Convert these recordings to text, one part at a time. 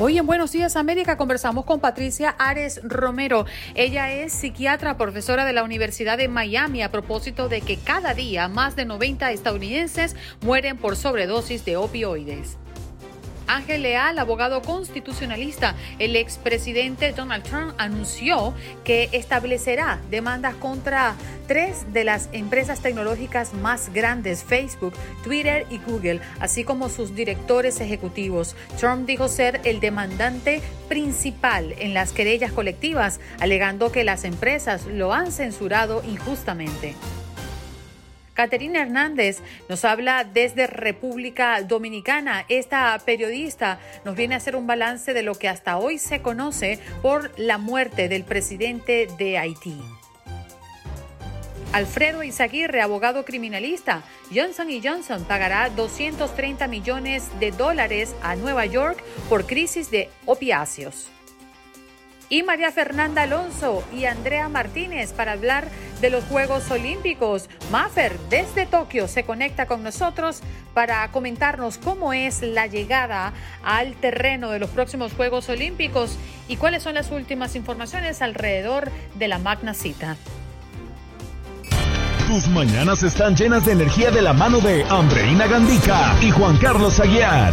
Hoy en Buenos Días América conversamos con Patricia Ares Romero. Ella es psiquiatra, profesora de la Universidad de Miami a propósito de que cada día más de 90 estadounidenses mueren por sobredosis de opioides. Ángel Leal, abogado constitucionalista, el expresidente Donald Trump anunció que establecerá demandas contra tres de las empresas tecnológicas más grandes, Facebook, Twitter y Google, así como sus directores ejecutivos. Trump dijo ser el demandante principal en las querellas colectivas, alegando que las empresas lo han censurado injustamente. Caterina Hernández nos habla desde República Dominicana. Esta periodista nos viene a hacer un balance de lo que hasta hoy se conoce por la muerte del presidente de Haití. Alfredo Izaguirre, abogado criminalista, Johnson Johnson pagará 230 millones de dólares a Nueva York por crisis de opiáceos y María Fernanda Alonso y Andrea Martínez para hablar de los Juegos Olímpicos. Maffer desde Tokio se conecta con nosotros para comentarnos cómo es la llegada al terreno de los próximos Juegos Olímpicos y cuáles son las últimas informaciones alrededor de la Magna Cita. Tus mañanas están llenas de energía de la mano de Andreina Gandica y Juan Carlos Aguiar.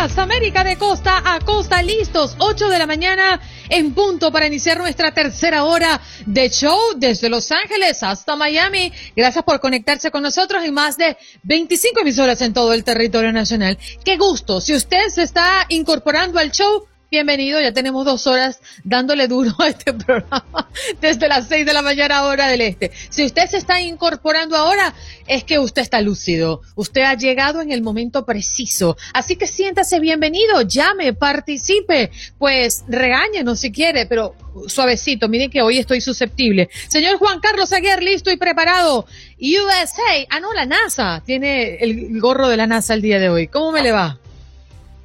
América de costa a costa, listos, 8 de la mañana en punto para iniciar nuestra tercera hora de show desde Los Ángeles hasta Miami. Gracias por conectarse con nosotros en más de 25 emisoras en todo el territorio nacional. Qué gusto, si usted se está incorporando al show, Bienvenido, ya tenemos dos horas dándole duro a este programa desde las seis de la mañana hora del este. Si usted se está incorporando ahora, es que usted está lúcido. Usted ha llegado en el momento preciso. Así que siéntase bienvenido, llame, participe, pues regáñenos si quiere, pero suavecito. Miren que hoy estoy susceptible. Señor Juan Carlos Aguirre, listo y preparado. USA, ah no, la NASA, tiene el gorro de la NASA el día de hoy. ¿Cómo me le va?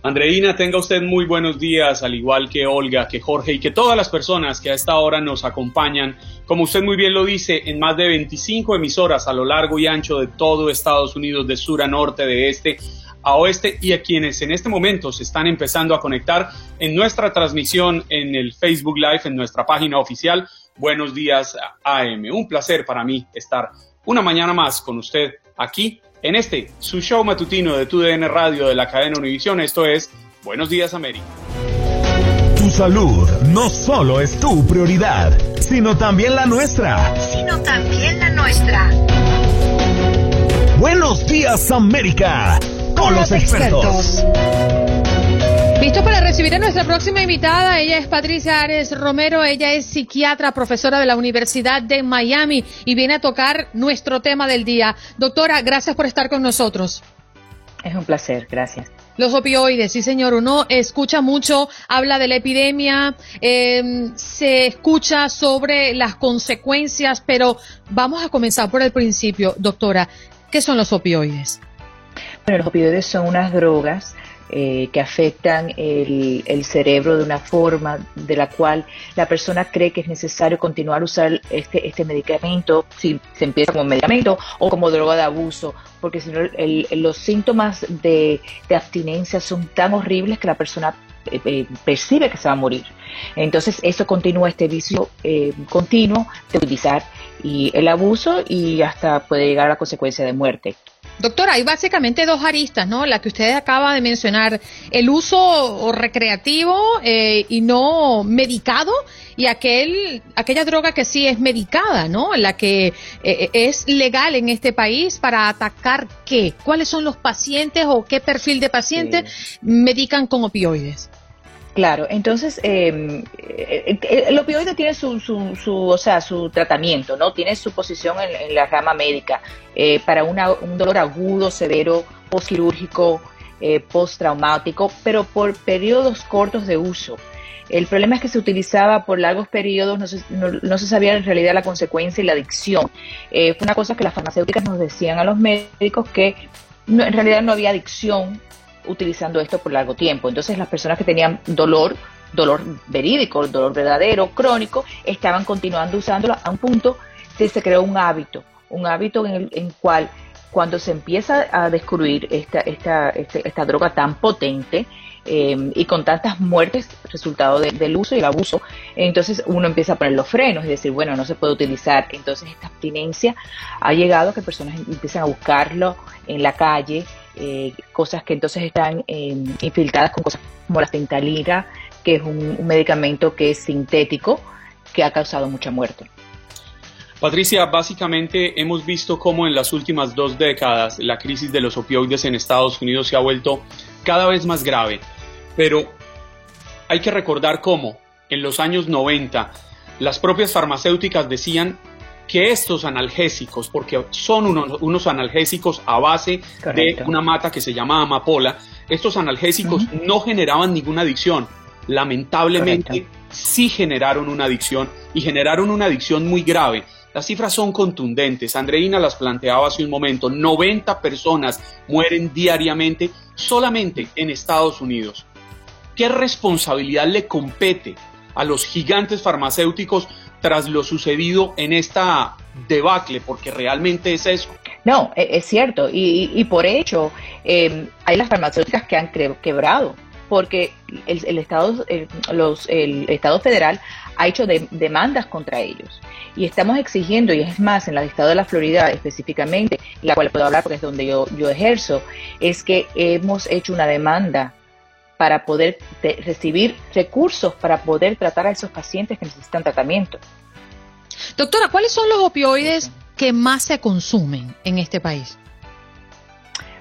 Andreina, tenga usted muy buenos días, al igual que Olga, que Jorge y que todas las personas que a esta hora nos acompañan, como usted muy bien lo dice, en más de 25 emisoras a lo largo y ancho de todo Estados Unidos, de sur a norte, de este a oeste, y a quienes en este momento se están empezando a conectar en nuestra transmisión en el Facebook Live, en nuestra página oficial. Buenos días AM. Un placer para mí estar una mañana más con usted aquí en este, su show matutino de TUDN Radio de la cadena Univisión. Esto es Buenos Días América. Tu salud no solo es tu prioridad, sino también la nuestra. Sino también la nuestra. Buenos Días América, con, los, expertos. Para recibir a nuestra próxima invitada. Ella es Patricia Ares Romero. Ella es psiquiatra, profesora de la Universidad de Miami y viene a tocar nuestro tema del día. Doctora, gracias por estar con nosotros. Es un placer, gracias. Los opioides, sí señor, uno escucha mucho, habla de la epidemia, em, se escucha sobre las consecuencias, pero vamos a comenzar por el principio, doctora. ¿Qué son los opioides? Bueno, los opioides son unas drogas eh, que afectan el, el, cerebro de una forma de la cual la persona cree que es necesario continuar a usar este, este medicamento, si se empieza como medicamento o como droga de abuso, porque si no los síntomas de, abstinencia son tan horribles que la persona eh, eh, percibe que se va a morir. Entonces eso continúa este vicio continuo de utilizar y el abuso y hasta puede llegar a la consecuencia de muerte. Doctora, hay básicamente dos aristas, ¿no? La que usted acaba de mencionar, el uso recreativo eh, y no medicado y aquel, aquella droga que sí es medicada, ¿no? La que eh, es legal en este país para atacar qué, cuáles son los pacientes o qué perfil de pacientes medican con opioides. Claro, entonces em, eh, eh, el opioide tiene su, su, su, o sea, su tratamiento, ¿no? Tiene su posición en, la rama médica eh, para una, un dolor agudo, severo, postquirúrgico, eh, postraumático, pero por periodos cortos de uso. El problema es que se utilizaba por largos periodos, no se, no, se sabía en realidad la consecuencia y la adicción. fue una cosa que las farmacéuticas nos decían a los médicos que en realidad no había adicción utilizando esto por largo tiempo. Entonces las personas que tenían dolor, dolor verídico, dolor verdadero, crónico, estaban continuando usándolo a un punto que se creó un hábito, un hábito en el en cual cuando se empieza a descubrir esta, esta, este, esta, droga tan potente, eh, y con tantas muertes resultado del uso y el abuso, entonces uno empieza a poner los frenos y decir, bueno, no se puede utilizar. Entonces esta abstinencia ha llegado a que personas empiezan a buscarlo en la calle, eh, cosas que entonces están eh, infiltradas con cosas como la fentanila, que es un, medicamento que es sintético, que ha causado mucha muerte. Patricia, básicamente hemos visto cómo en las últimas dos décadas la crisis de los opioides en Estados Unidos se ha vuelto cada vez más grave, pero hay que recordar cómo en los años 90 las propias farmacéuticas decían que estos analgésicos, porque son unos, analgésicos a base de una mata que se llama amapola, estos analgésicos no generaban ninguna adicción. Lamentablemente sí generaron una adicción y generaron una adicción muy grave. Las cifras son contundentes. Andreina las planteaba hace un momento. 90 personas mueren diariamente solamente en Estados Unidos. ¿Qué responsabilidad le compete a los gigantes farmacéuticos tras lo sucedido en esta debacle, porque realmente es eso. No, e, es cierto, y, por hecho em, hay las farmacéuticas que han quebrado, porque el, Estado, los, el Estado federal ha hecho demandas contra ellos. Y estamos exigiendo, y es más, en el estado de la Florida específicamente, la cual puedo hablar porque es donde yo, yo ejerzo, es que hemos hecho una demanda para poder recibir recursos para poder tratar a esos pacientes que necesitan tratamiento. Doctora, ¿cuáles son los opioides que más se consumen en este país?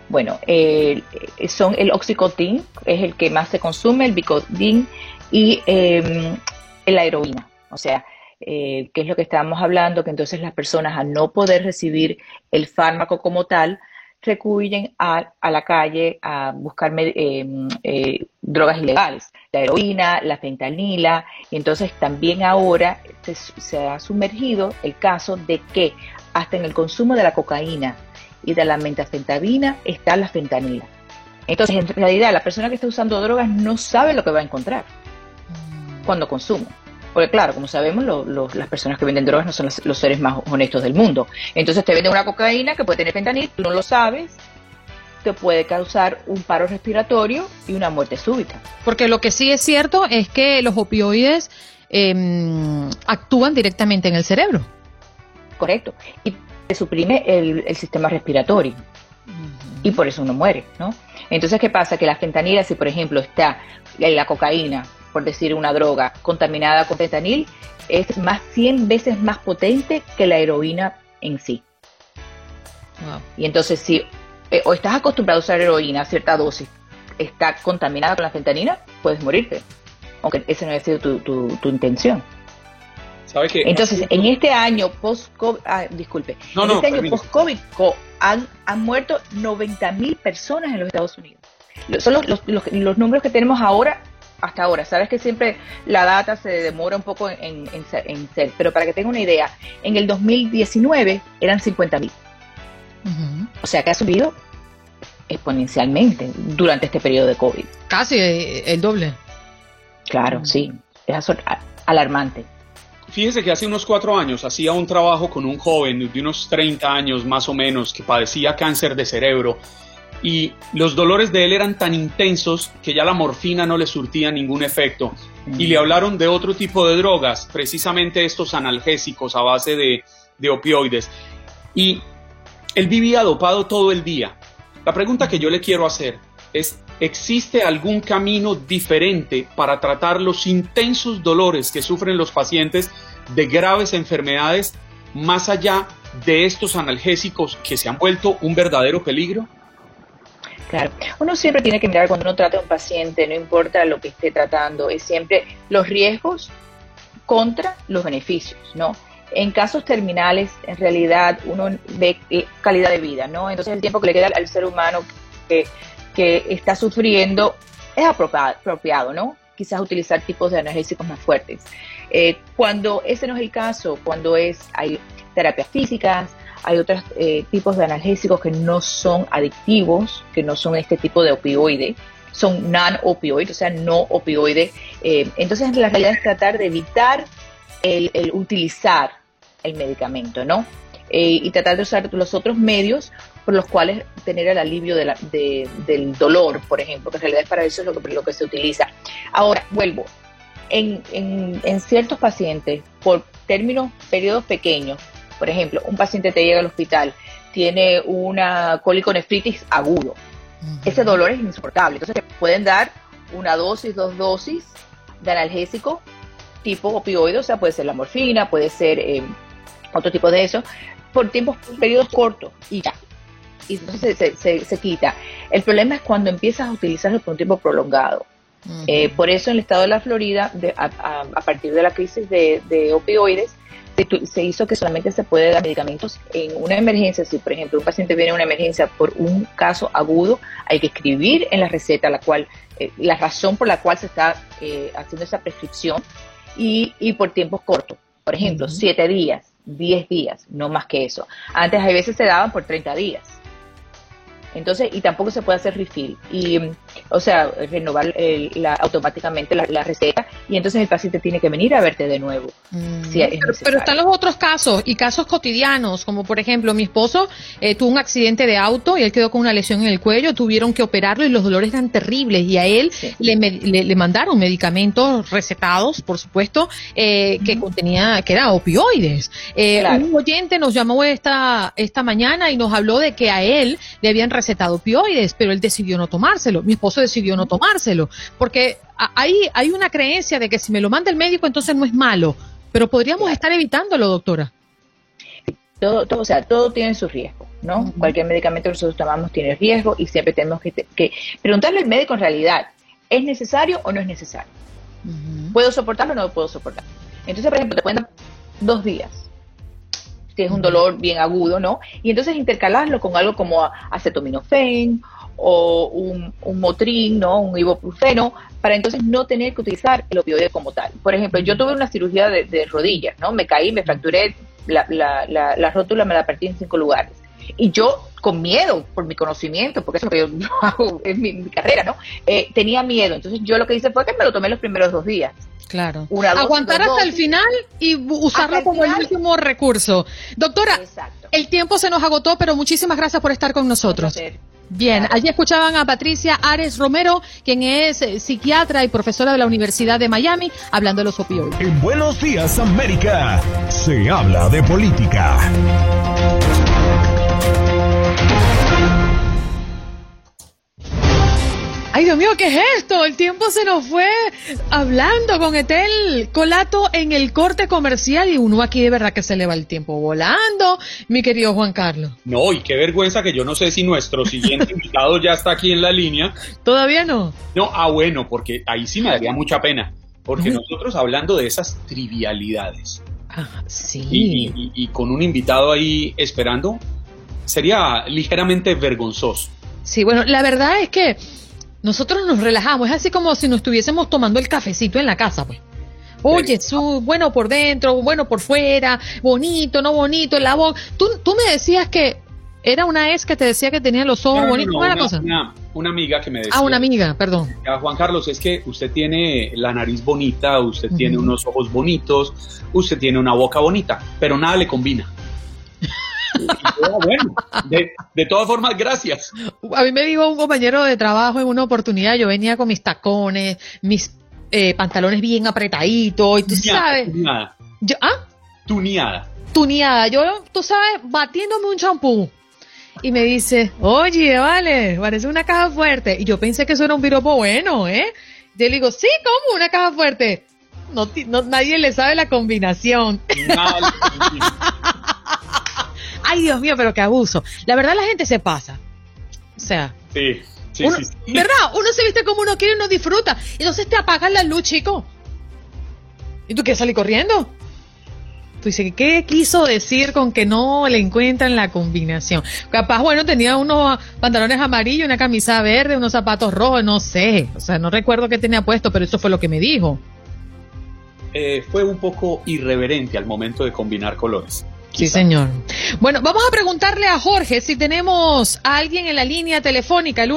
Bueno, eh, son el oxicotin, es el que más se consume, el bicodin y eh, la heroína. O sea, eh, ¿qué es lo que estábamos hablando? Que entonces las personas al no poder recibir el fármaco como tal, recurren a, la calle a buscar eh, eh, drogas ilegales, la heroína, la fentanila, y entonces también ahora se, ha sumergido el caso de que hasta en el consumo de la cocaína y de la metafentamina está la fentanila. Entonces, en realidad, la persona que está usando drogas no sabe lo que va a encontrar cuando consume. Porque claro, como sabemos, las personas que venden drogas no son los, seres más honestos del mundo. Entonces te venden una cocaína que puede tener fentanil, tú no lo sabes, te puede causar un paro respiratorio y una muerte súbita. Porque lo que sí es cierto es que los opioides em, actúan directamente en el cerebro. Correcto. Y te suprime el, sistema respiratorio. Y por eso uno muere, ¿no? Entonces, ¿qué pasa? Que la fentanila, si por ejemplo está la cocaína por decir una droga, contaminada con fentanil, es más 100 veces más potente que la heroína en sí. Y entonces si eh, o estás acostumbrado a usar heroína a cierta dosis, está contaminada con la fentanina, puedes morirte, aunque esa no haya sido tu, intención. ¿Sabe qué? Entonces, en este año post-COVID, ah, disculpe, en este año post-COVID han, han muerto 90 mil personas en los Estados Unidos. Son los, los, los números que tenemos ahora hasta ahora. Sabes que siempre la data se demora un poco en, ser, pero para que tenga una idea, en el 2019 eran 50 mil. O sea que ha subido exponencialmente durante este periodo de COVID. Casi eh, el doble. Claro, sí, es alarmante. Fíjese que hace unos cuatro años hacía un trabajo con un joven de unos 30 años más o menos que padecía cáncer de cerebro y los dolores de él eran tan intensos que ya la morfina no le surtía ningún efecto y le hablaron de otro tipo de drogas, precisamente estos analgésicos a base de, de opioides. Y él vivía dopado todo el día. La pregunta que yo le quiero hacer es, ¿existe algún camino diferente para tratar los intensos dolores que sufren los pacientes de graves enfermedades más allá de estos analgésicos que se han vuelto un verdadero peligro? Uno siempre tiene que mirar cuando uno trata a un paciente, no importa lo que esté tratando, es siempre los riesgos contra los beneficios, ¿no? En casos terminales, en realidad, uno ve calidad de vida, ¿no? Entonces, el tiempo que le queda al ser humano que, que está sufriendo es apropiado, ¿no? Quizás utilizar tipos de analgésicos más fuertes. Eh, cuando ese no es el caso, cuando es hay terapias físicas, hay otros eh, tipos de analgésicos que no son adictivos, que no son este tipo de opioide, son non-opioides, o sea, no opioide. Eh, entonces, la realidad es tratar de evitar el, utilizar el medicamento, ¿no? Eh, y tratar de usar los otros medios por los cuales tener el alivio del dolor, por ejemplo, que en realidad es para eso es lo que, lo que se utiliza. Ahora, vuelvo, en, en, en ciertos pacientes, por términos, periodos pequeños, por ejemplo, un paciente te llega al hospital, tiene una coliconefritis agudo. Ese dolor es insoportable. Entonces te pueden dar una dosis, dos dosis de analgésico tipo opioide, o sea, puede ser la morfina, puede ser eh, otro tipo de eso, por tiempos, periodos cortos y ya. Y entonces se, quita. El problema es cuando empiezas a utilizarlo por un tiempo prolongado. Eh, por eso en el estado de la Florida, a, partir de la crisis de opioides, se hizo que solamente se puede dar medicamentos en una emergencia. Si, por ejemplo, un paciente viene a una emergencia por un caso agudo, hay que escribir en la receta la cual eh, la razón por la cual se está eh, haciendo esa prescripción y, y por tiempos cortos. Por ejemplo, siete días, diez días, no más que eso. Antes a veces se daban por 30 días. Entonces, y tampoco se puede hacer refill. Y, o sea, renovar la, automáticamente la, receta y entonces el paciente tiene que venir a verte de nuevo. Mm. pero, están los otros casos y casos cotidianos, como por ejemplo, mi esposo eh, tuvo un accidente de auto y él quedó con una lesión en el cuello, tuvieron que operarlo y los dolores eran terribles y a él le, le, mandaron medicamentos recetados, por supuesto, eh, que contenía, que eran opioides. Eh, un oyente nos llamó esta, esta mañana y nos habló de que a él le habían recetado opioides, pero él decidió no tomárselo. Mi esposo decidió no tomárselo, porque ahí hay una creencia de que si me lo manda el médico entonces no es malo, pero podríamos estar evitándolo, doctora. Todo, todo, o sea, todo tiene su riesgo, ¿no? Cualquier medicamento que nosotros tomamos tiene riesgo y siempre tenemos que, preguntarle al médico en realidad, ¿es necesario o no es necesario? ¿Puedo soportarlo o no puedo soportarlo? Entonces, por ejemplo, te dar dos días que es un dolor bien agudo, ¿no? Y entonces intercalarlo con algo como acetaminofén o un, un motrin, ¿no? Un ibuprofeno, para entonces no tener que utilizar el opioide como tal. Por ejemplo, yo tuve una cirugía de, rodillas, ¿no? Me caí, me fracturé, la, la, la, rótula me la partí en cinco lugares. Y yo, con miedo, por mi conocimiento, porque eso es lo que yo hago en mi, carrera, ¿no? Eh, tenía miedo. Entonces yo lo que hice fue que me lo tomé los primeros dos días. Claro. Aguantar hasta el final y usarlo como el último recurso. Doctora, el tiempo se nos agotó, pero muchísimas gracias por estar con nosotros. Bien, allí escuchaban a Patricia Ares Romero, quien es eh, psiquiatra y profesora de la Universidad de Miami, hablando de los opioides. En Buenos Días América se habla de política. Ay, Dios mío, ¿qué es esto? El tiempo se nos fue hablando con Etel Colato en el corte comercial y uno aquí de verdad que se le va el tiempo volando, mi querido Juan Carlos. No, y qué vergüenza que yo no sé si nuestro siguiente invitado ya está aquí en la línea. Todavía no. No, ah, bueno, porque ahí sí me daría mucha pena. Porque nosotros hablando de esas trivialidades. Ah, sí. y con un invitado ahí esperando, sería ligeramente vergonzoso. Sí, bueno, la verdad es que nosotros nos relajamos, es así como si nos estuviésemos tomando el cafecito en la casa, pues. Oye, su, bueno por dentro, bueno por fuera, bonito, no bonito, la voz. Tú, tú me decías que Era una ex que te decía que tenía los ojos No, bonitos. no, ¿Cómo era una, la cosa? una- una amiga que me decía. Ah, una amiga, perdón. "Ya, Juan Carlos, es que usted tiene la nariz bonita, usted tiene unos ojos bonitos, usted tiene una boca bonita, pero nada le combina. "Ah, bueno, de, de todas formas, gracias. A mí me dijo un compañero de trabajo en una oportunidad, yo venía con mis tacones, mis eh, pantalones bien apretaditos, y tú Tuneada, sabes, tuneada, yo, ah, tuneada. tuneada, yo, tú sabes, batiéndome un champú. Y me dice, oye, vale, parece una caja fuerte. Y yo pensé que eso era un piropo bueno, ¿eh? Yo le digo, sí, ¿cómo? Una caja fuerte. No, nadie le sabe la combinación. Ay, Dios mío, pero qué abuso. La verdad, la gente se pasa. O sea, Sí, sí, uno- sí, sí. ¿verdad? Uno se viste como uno quiere y uno disfruta. Entonces te apagan la luz, chico. ¿Y tú quieres salir corriendo? Tú dices, ¿qué quiso decir con que no le encuentran la combinación? Capaz, bueno, tenía unos pantalones amarillos, una camisa verde, unos zapatos rojos, no sé. O sea, no recuerdo qué tenía puesto, pero eso fue lo que me dijo. Eh, fue un poco irreverente al momento de combinar colores. Sí, señor. Bueno, vamos a preguntarle a Jorge si tenemos a alguien en la línea telefónica, el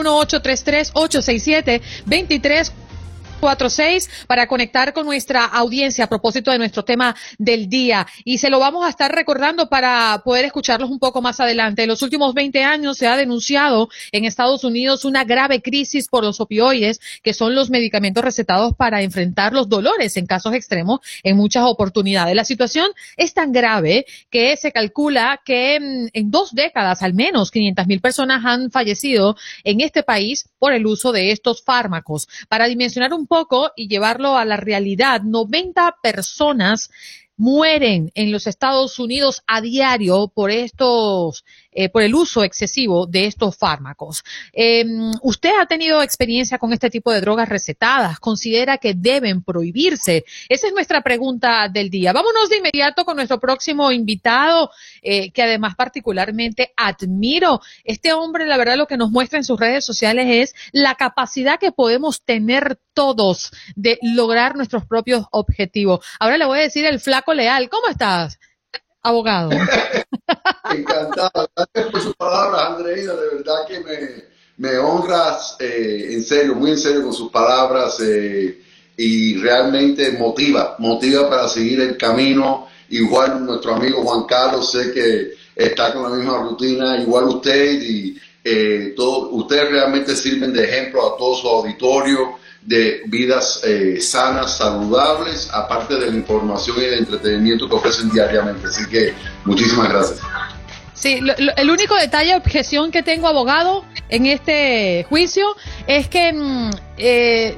1833-867-2346, para conectar con nuestra audiencia a propósito de nuestro tema del día. Y se lo vamos a estar recordando para poder escucharlos un poco más adelante. En los últimos 20 años se ha denunciado en Estados Unidos una grave crisis por los opioides, que son los medicamentos recetados para enfrentar los dolores en casos extremos en muchas oportunidades. La situación es tan grave que se calcula que mm, en dos décadas al menos 500 mil personas han fallecido en este país por el uso de estos fármacos. Para dimensionar un poco y llevarlo a la realidad, 90 personas mueren en los Estados Unidos a diario por estos, eh, por el uso excesivo de estos fármacos. Eh, ¿Usted ha tenido experiencia con este tipo de drogas recetadas? ¿Considera que deben prohibirse? Esa es nuestra pregunta del día. Vámonos de inmediato con nuestro próximo invitado, eh, que además particularmente admiro. Este hombre, la verdad, lo que nos muestra en sus redes sociales es la capacidad que podemos tener todos de lograr nuestros propios objetivos. Ahora le voy a decir el flaco leal. ¿Cómo estás, abogado? Encantado. Gracias por sus palabras, Andreina. De verdad que me, me honras eh, en serio, muy en serio con sus palabras eh, y realmente motiva, motiva para seguir el camino. Igual nuestro amigo Juan Carlos, sé que está con la misma rutina, igual usted y eh, todo, ustedes realmente sirven de ejemplo a todo su auditorio de vidas eh, sanas, saludables, aparte de la información y el entretenimiento que ofrecen diariamente. Así que muchísimas gracias. Sí, lo- el único detalle, objeción que tengo, abogado, en este juicio es que mm, eh,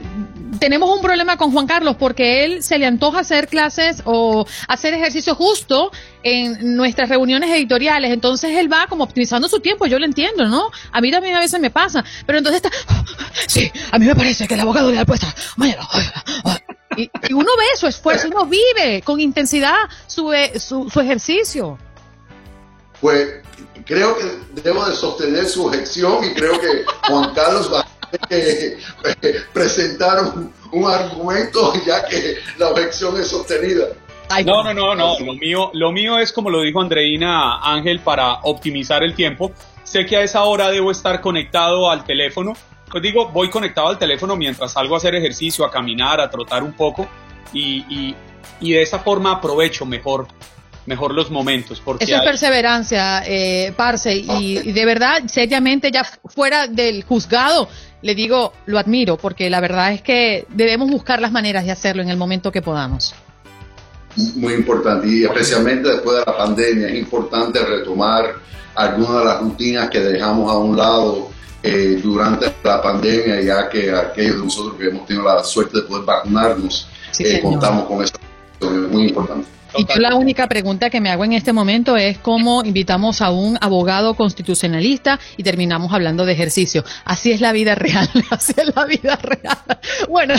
tenemos un problema con Juan Carlos porque él se le antoja hacer clases o hacer ejercicio justo en nuestras reuniones editoriales. Entonces él va como optimizando su tiempo, yo lo entiendo, ¿no? A mí también a veces me pasa, pero entonces está, sí, a mí me parece que el abogado le ha puesto mañana. Y, y uno ve su esfuerzo, uno vive con intensidad su, eh, su, su ejercicio. Pues creo que debo de sostener su objeción y creo que Juan Carlos va a eh, presentar un, un argumento ya que la objeción es sostenida. No, no, no, no. Lo mío, lo mío es como lo dijo Andreina Ángel para optimizar el tiempo. Sé que a esa hora debo estar conectado al teléfono. Pues digo, voy conectado al teléfono mientras salgo a hacer ejercicio, a caminar, a trotar un poco y, y, y de esa forma aprovecho mejor, mejor los momentos. Porque Eso es hay- perseverancia, eh, Parce, y, y de verdad, seriamente, ya fuera del juzgado, le digo, lo admiro, porque la verdad es que debemos buscar las maneras de hacerlo en el momento que podamos. Muy importante y especialmente después de la pandemia es importante retomar algunas de las rutinas que dejamos a un lado eh, durante la pandemia ya que aquellos de nosotros que hemos tenido la suerte de poder vacunarnos Sí, eh, contamos con eso. Es muy importante. Y yo la única pregunta que me hago en este momento es cómo invitamos a un abogado constitucionalista y terminamos hablando de ejercicio. Así es la vida real, así es la vida real. Bueno,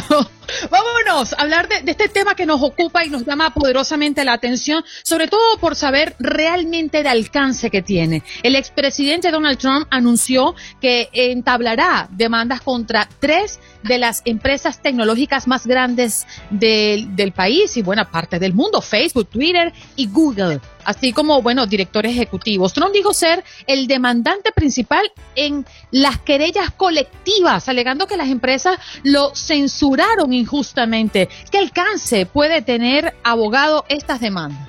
vámonos a hablar de, de este tema que nos ocupa y nos llama poderosamente la atención, sobre todo por saber realmente el alcance que tiene. El expresidente Donald Trump anunció que entablará demandas contra tres de las empresas tecnológicas más grandes del, del país y buena parte del mundo, Facebook, Twitter y Google, así como, bueno, directores ejecutivos. Trump dijo ser el demandante principal en las querellas colectivas, alegando que las empresas lo censuraron injustamente. ¿Qué alcance puede tener abogado estas demandas?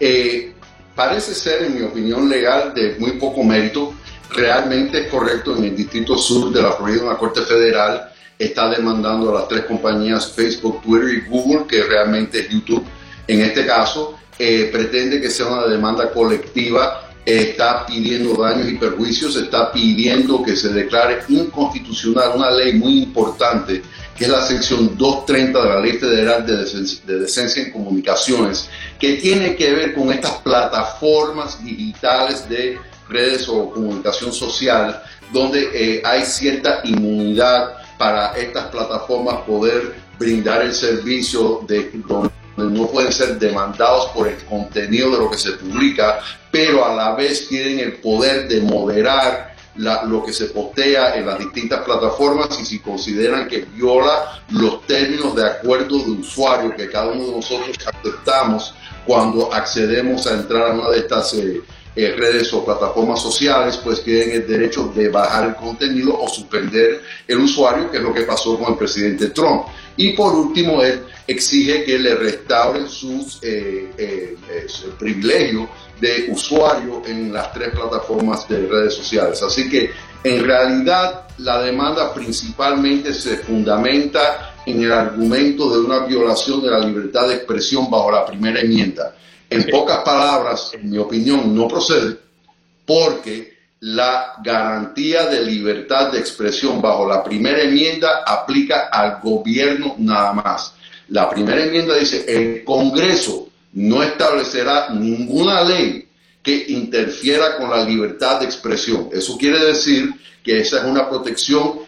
Eh, parece ser, en mi opinión legal, de muy poco mérito. Realmente es correcto, en el Distrito Sur de la Florida, una Corte Federal está demandando a las tres compañías Facebook, Twitter y Google, que realmente es YouTube. En este caso, eh, pretende que sea una demanda colectiva, está pidiendo daños y perjuicios, está pidiendo que se declare inconstitucional una ley muy importante que es la sección 230 de la Ley Federal de Decencia, en Comunicaciones, que tiene que ver con estas plataformas digitales de redes o comunicación social, donde eh, hay cierta inmunidad para estas plataformas poder brindar el servicio de donde no pueden ser demandados por el contenido de lo que se publica, pero a la vez tienen el poder de moderar lo que se postea en las distintas plataformas y si consideran que viola los términos de acuerdo de usuario que cada uno de nosotros aceptamos cuando accedemos a entrar a una de estas eh, eh, redes o plataformas sociales, pues tienen el derecho de bajar el contenido o suspender el usuario, que es lo que pasó con el presidente Trump. Y por último, él exige que le restauren sus eh, eh, privilegios de usuario en las tres plataformas de redes sociales. Así que en realidad la demanda principalmente se fundamenta en el argumento de una violación de la libertad de expresión bajo la primera enmienda. En pocas palabras, en mi opinión, no procede porque la garantía de libertad de expresión bajo la primera enmienda aplica al gobierno nada más. La primera enmienda dice, el Congreso no establecerá ninguna ley que interfiera con la libertad de expresión. Eso quiere decir que esa es una protección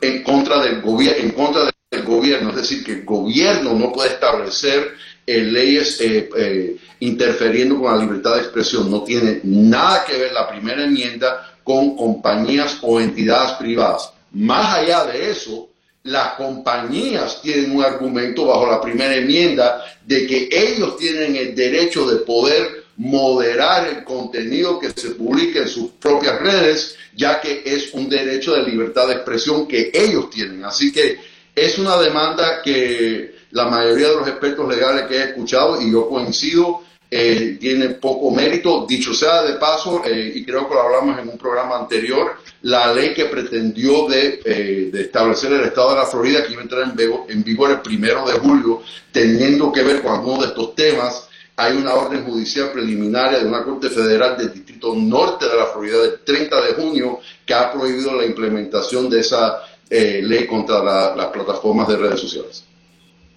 en contra del, gobierno, en contra del gobierno, es decir, que el gobierno no puede establecer eh, leyes eh, eh, interfiriendo con la libertad de expresión. No tiene nada que ver la primera enmienda con compañías o entidades privadas. Más allá de eso, las compañías tienen un argumento bajo la primera enmienda de que ellos tienen el derecho de poder moderar el contenido que se publique en sus propias redes, ya que es un derecho de libertad de expresión que ellos tienen. Así que es una demanda que la mayoría de los expertos legales que he escuchado, y yo coincido, eh, tiene poco mérito. Dicho sea de paso, eh, y creo que lo hablamos en un programa anterior, la ley que pretendió de, eh, establecer el estado de la Florida, que iba a entrar en, vigor el primero de julio, teniendo que ver con algunos de estos temas, hay una orden judicial preliminar de una Corte Federal del Distrito Norte de la Florida del 30 de junio que ha prohibido la implementación de esa ley contra las plataformas de redes sociales.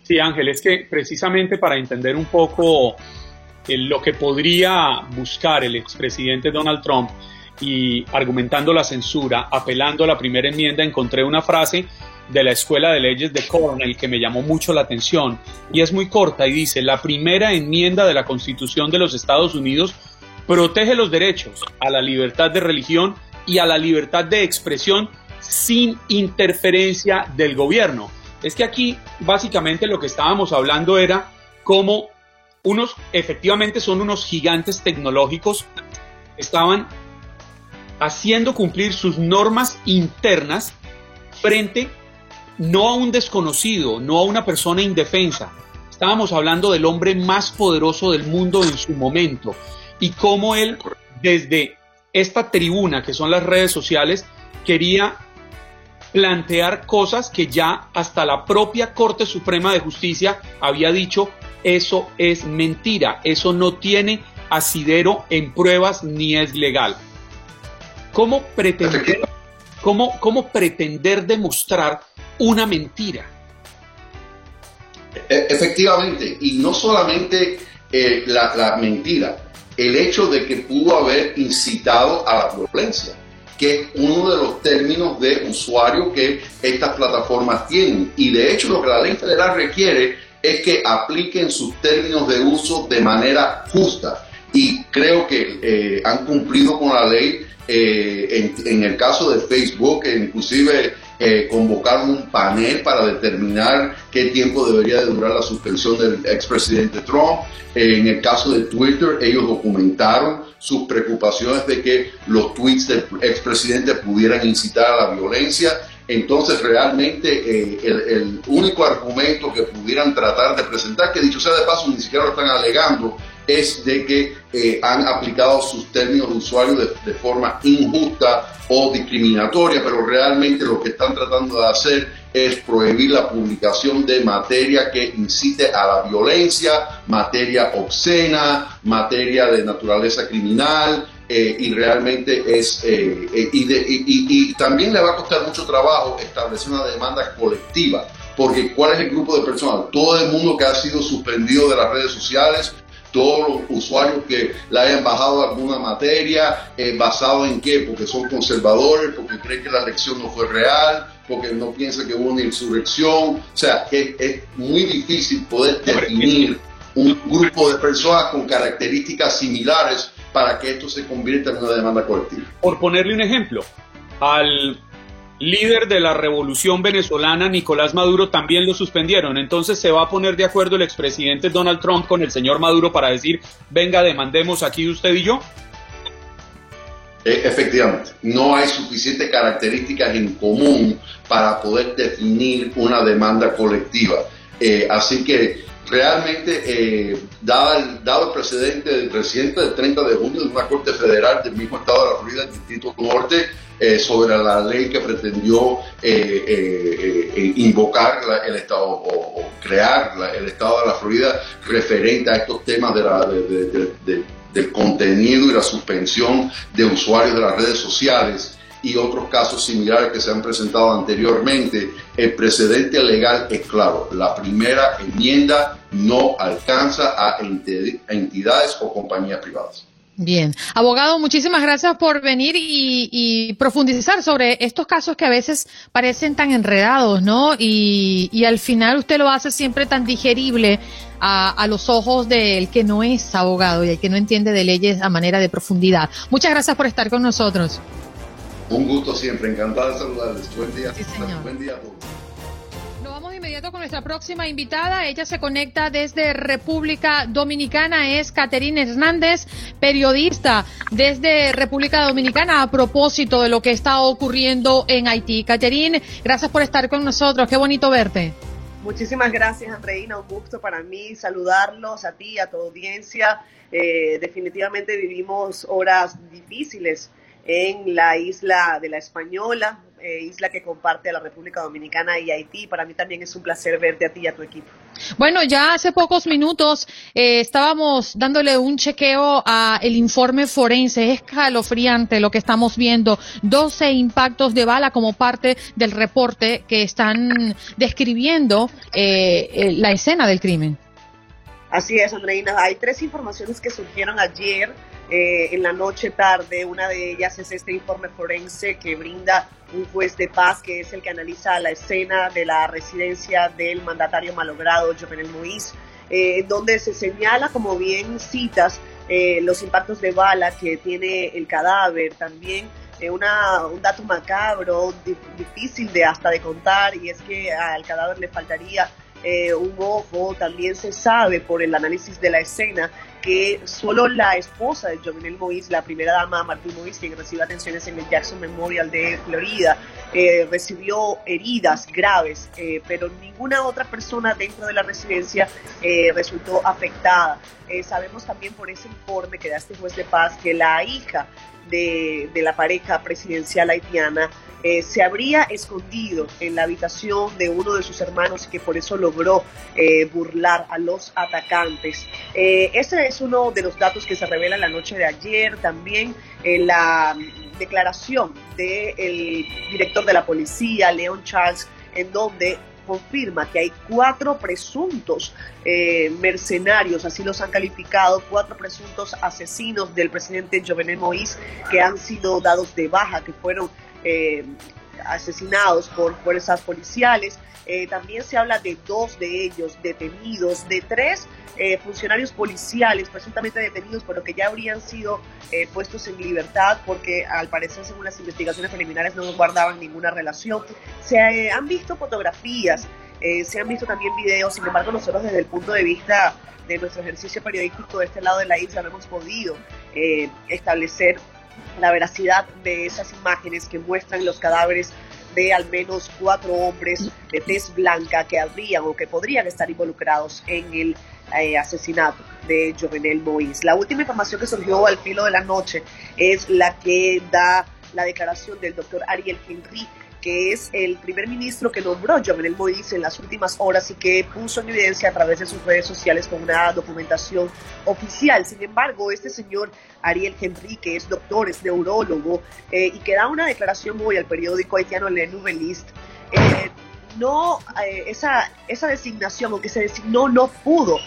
Sí, Ángel, es que precisamente para entender un poco lo que podría buscar el expresidente Donald Trump y argumentando la censura, apelando a la primera enmienda, encontré una frase de la Escuela de Leyes de Cornell que me llamó mucho la atención y es muy corta y dice, la primera enmienda de la Constitución de los Estados Unidos protege los derechos a la libertad de religión y a la libertad de expresión sin interferencia del gobierno. Es que aquí básicamente lo que estábamos hablando era cómo unos, efectivamente son unos gigantes tecnológicos, estaban haciendo cumplir sus normas internas frente no a un desconocido, no a una persona indefensa. Estábamos hablando del hombre más poderoso del mundo en su momento y cómo él desde esta tribuna que son las redes sociales quería plantear cosas que ya hasta la propia Corte Suprema de Justicia había dicho eso es mentira, eso no tiene asidero en pruebas ni es legal. ¿Cómo pretender, cómo, cómo pretender demostrar una mentira? E, efectivamente, y no solamente eh, la, la mentira, el hecho de que pudo haber incitado a la violencia, que uno de los términos de usuario que estas plataformas tienen. Y de hecho lo que la ley federal requiere es que apliquen sus términos de uso de manera justa. Y creo que eh, han cumplido con la ley eh, en, el caso de Facebook, inclusive eh, convocaron un panel para determinar qué tiempo debería de durar la suspensión del expresidente Trump. En el caso de Twitter, ellos documentaron sus preocupaciones de que los tweets del expresidente pudieran incitar a la violencia. Entonces, realmente eh, el, el, único argumento que pudieran tratar de presentar, que dicho sea de paso, ni siquiera lo están alegando, es de que eh, han aplicado sus términos de usuario de, forma injusta o discriminatoria, pero realmente lo que están tratando de hacer es prohibir la publicación de materia que incite a la violencia, materia obscena, materia de naturaleza criminal, eh, y realmente es, eh, y, y, también le va a costar mucho trabajo establecer una demanda colectiva, porque ¿cuál es el grupo de personas? Todo el mundo que ha sido suspendido de las redes sociales, todos los usuarios que le hayan bajado alguna materia, eh, basado en qué, porque son conservadores, porque creen que la elección no fue real, porque no piensan que hubo una insurrección, o sea, que es muy difícil poder definir un grupo de personas con características similares para que esto se convierta en una demanda colectiva. Por ponerle un ejemplo, al líder de la revolución venezolana, Nicolás Maduro, también lo suspendieron. Entonces se va a poner de acuerdo el expresidente Donald Trump con el señor Maduro para decir, venga, demandemos aquí usted y yo. Eh, efectivamente, no hay suficientes características en común para poder definir una demanda colectiva. Eh, así que realmente, eh, dado, el, el precedente del presidente del 30 de junio de una Corte Federal del mismo estado de la Florida, el Distrito Norte, eh, sobre la ley que pretendió eh, eh, invocar la, el Estado o, o crear el Estado de la Florida referente a estos temas de la, de, del contenido y la suspensión de usuarios de las redes sociales y otros casos similares que se han presentado anteriormente, el precedente legal es claro. La primera enmienda no alcanza a entidades o compañías privadas. Bien. Abogado, muchísimas gracias por venir y, y, profundizar sobre estos casos que a veces parecen tan enredados, ¿no? Y, y al final usted lo hace siempre tan digerible a, a, los ojos del que no es abogado y el que no entiende de leyes a manera de profundidad. Muchas gracias por estar con nosotros. Un gusto siempre, encantado de saludarles. Buen día. Sí, señor. Buen día a todos. Con nuestra próxima invitada. Ella se conecta desde República Dominicana. Es Caterine Hernández, periodista desde República Dominicana a propósito de lo que está ocurriendo en Haití. Caterine, gracias por estar con nosotros. Qué bonito verte. Muchísimas gracias, Andreina. Un gusto para mí saludarlos a ti, a tu audiencia. Eh, definitivamente vivimos horas difíciles en la isla de la Española, eh, isla que comparte a la República Dominicana y Haití. Para mí también es un placer verte a ti y a tu equipo. Bueno, ya hace pocos minutos eh, estábamos dándole un chequeo a el informe forense. Es escalofriante lo que estamos viendo. 12 impactos de bala como parte del reporte que están describiendo eh, la escena del crimen. Así es, Andreina. Hay tres informaciones que surgieron ayer eh, en la noche tarde. Una de ellas es este informe forense que brinda un juez de paz que es el que analiza la escena de la residencia del mandatario malogrado Jovenel Moïse, eh, donde se señala, como bien citas, eh, los impactos de bala que tiene el cadáver, también eh, una, un dato macabro, difícil de hasta de contar, y es que al cadáver le faltaría eh, un ojo, también se sabe por el análisis de la escena que solo la esposa de Jovenel Moïse, la primera dama Martín Moïse, quien recibe atenciones en el Jackson Memorial de Florida, eh, recibió heridas graves, eh, pero ninguna otra persona dentro de la residencia eh, resultó afectada. sabemos también por ese informe que da este juez de paz que la hija de, de la pareja presidencial haitiana eh, se habría escondido en la habitación de uno de sus hermanos y que por eso logró eh, burlar a los atacantes. Eh, ese es uno de los datos que se revela la noche de ayer. También la declaración del director de la policía, Leon Charles, en donde confirma que hay cuatro presuntos eh, mercenarios, así los han calificado, cuatro presuntos asesinos del presidente Jovenel Moïse que han sido dados de baja, que fueron eh, asesinados por fuerzas policiales. también se habla de dos de ellos detenidos, de tres funcionarios policiales presuntamente detenidos, pero que ya habrían sido puestos en libertad porque al parecer según las investigaciones preliminares no guardaban ninguna relación. Se han visto fotografías, se han visto también videos, sin embargo nosotros desde el punto de vista de nuestro ejercicio periodístico de este lado de la isla no hemos podido eh, establecer la veracidad de esas imágenes que muestran los cadáveres de al menos cuatro hombres de tez blanca que habrían o que podrían estar involucrados en el eh, asesinato de Jovenel Moïse. La última información que surgió al filo de la noche es la que da la declaración del doctor Ariel Henry que es el primer ministro que nombró Jovenel Moïse en las últimas horas y que puso en evidencia a través de sus redes sociales con una documentación oficial. Sin embargo, este señor Ariel Henry, que es doctor, es neurólogo eh, y que da una declaración hoy al periódico haitiano Le Nouvelliste, eh, no, eh, esa, esa designación o que se designó no pudo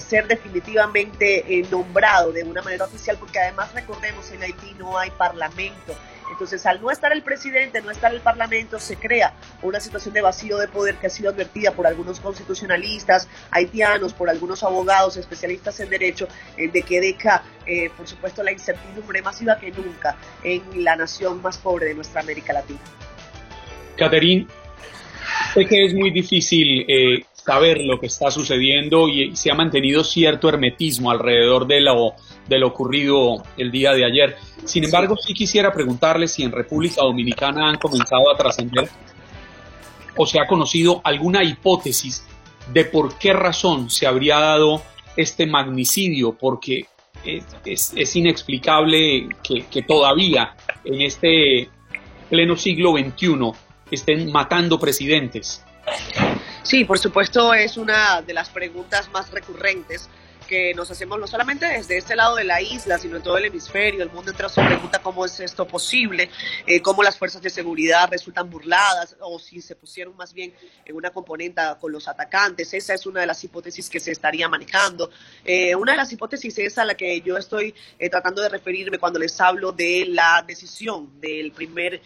ser definitivamente nombrado de una manera oficial, porque además recordemos en Haití no hay parlamento. Entonces, al no estar el presidente, no estar el Parlamento, se crea una situación de vacío de poder que ha sido advertida por algunos constitucionalistas haitianos, por algunos abogados especialistas en derecho, eh, de que deja, eh, por supuesto, la incertidumbre más viva que nunca en la nación más pobre de nuestra América Latina. Caterín, sé que es muy difícil eh, saber lo que está sucediendo y se ha mantenido cierto hermetismo alrededor de lo de lo ocurrido el día de ayer. Sin embargo, sí quisiera preguntarle si en República Dominicana han comenzado a trascender o se ha conocido alguna hipótesis de por qué razón se habría dado este magnicidio, porque es, inexplicable que, que, todavía en este pleno siglo XXI estén matando presidentes. Sí, por supuesto es una de las preguntas más recurrentes que nos hacemos no solamente desde este lado de la isla, sino en todo el hemisferio, el mundo entero se pregunta cómo es esto posible, eh, cómo las fuerzas de seguridad resultan burladas o si se pusieron más bien en una componente con los atacantes. Esa es una de las hipótesis que se estaría manejando. Eh, una de las hipótesis es a la que yo estoy eh, tratando de referirme cuando les hablo de la decisión del primer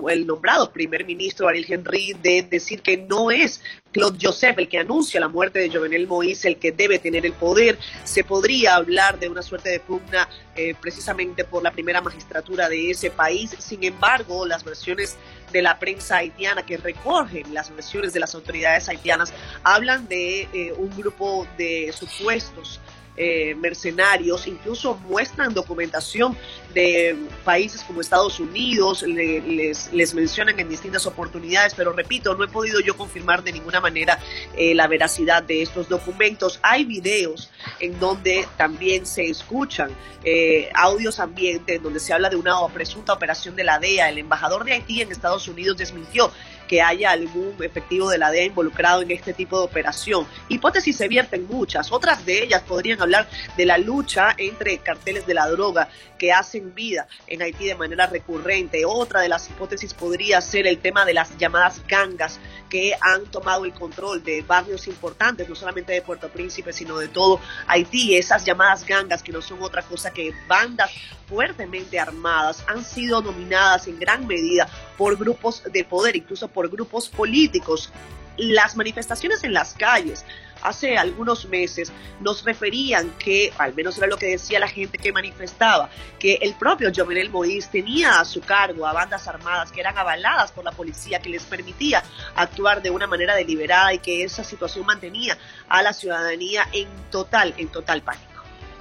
o el nombrado primer ministro Ariel Henry de decir que no es Claude Joseph el que anuncia la muerte de Jovenel Moïse el que debe tener el poder se podría hablar de una suerte de pugna eh, precisamente por la primera magistratura de ese país. Sin embargo, las versiones de la prensa haitiana que recogen las versiones de las autoridades haitianas hablan de eh, un grupo de supuestos eh, mercenarios, incluso muestran documentación de países como Estados Unidos, les, les, mencionan en distintas oportunidades, pero repito, no he podido yo confirmar de ninguna manera eh, la veracidad de estos documentos. Hay videos en donde también se escuchan eh, audios ambientes en donde se habla de una presunta operación de la DEA. El embajador de Haití en Estados Unidos desmintió que haya algún efectivo de la DEA involucrado en este tipo de operación. Hipótesis se vierten muchas, otras de ellas podrían hablar de la lucha entre carteles de la droga que hacen vida en Haití de manera recurrente. Otra de las hipótesis podría ser el tema de las llamadas gangas que han tomado el control de barrios importantes, no solamente de Puerto Príncipe, sino de todo Haití. Esas llamadas gangas que no son otra cosa que bandas fuertemente armadas han sido dominadas en gran medida por grupos de poder, incluso por grupos políticos. Las manifestaciones en las calles hace algunos meses nos referían que, al menos era lo que decía la gente que manifestaba, que el propio Jovenel Moïse tenía a su cargo a bandas armadas que eran avaladas por la policía, que les permitía actuar de una manera deliberada y que esa situación mantenía a la ciudadanía en total, en total pánico.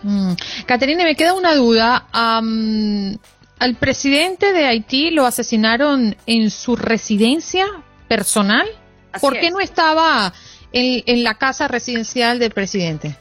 Mm. Caterina, me queda una duda. al presidente de Haití lo asesinaron en su residencia personal. ¿Por qué no estaba en, la casa residencial del presidente?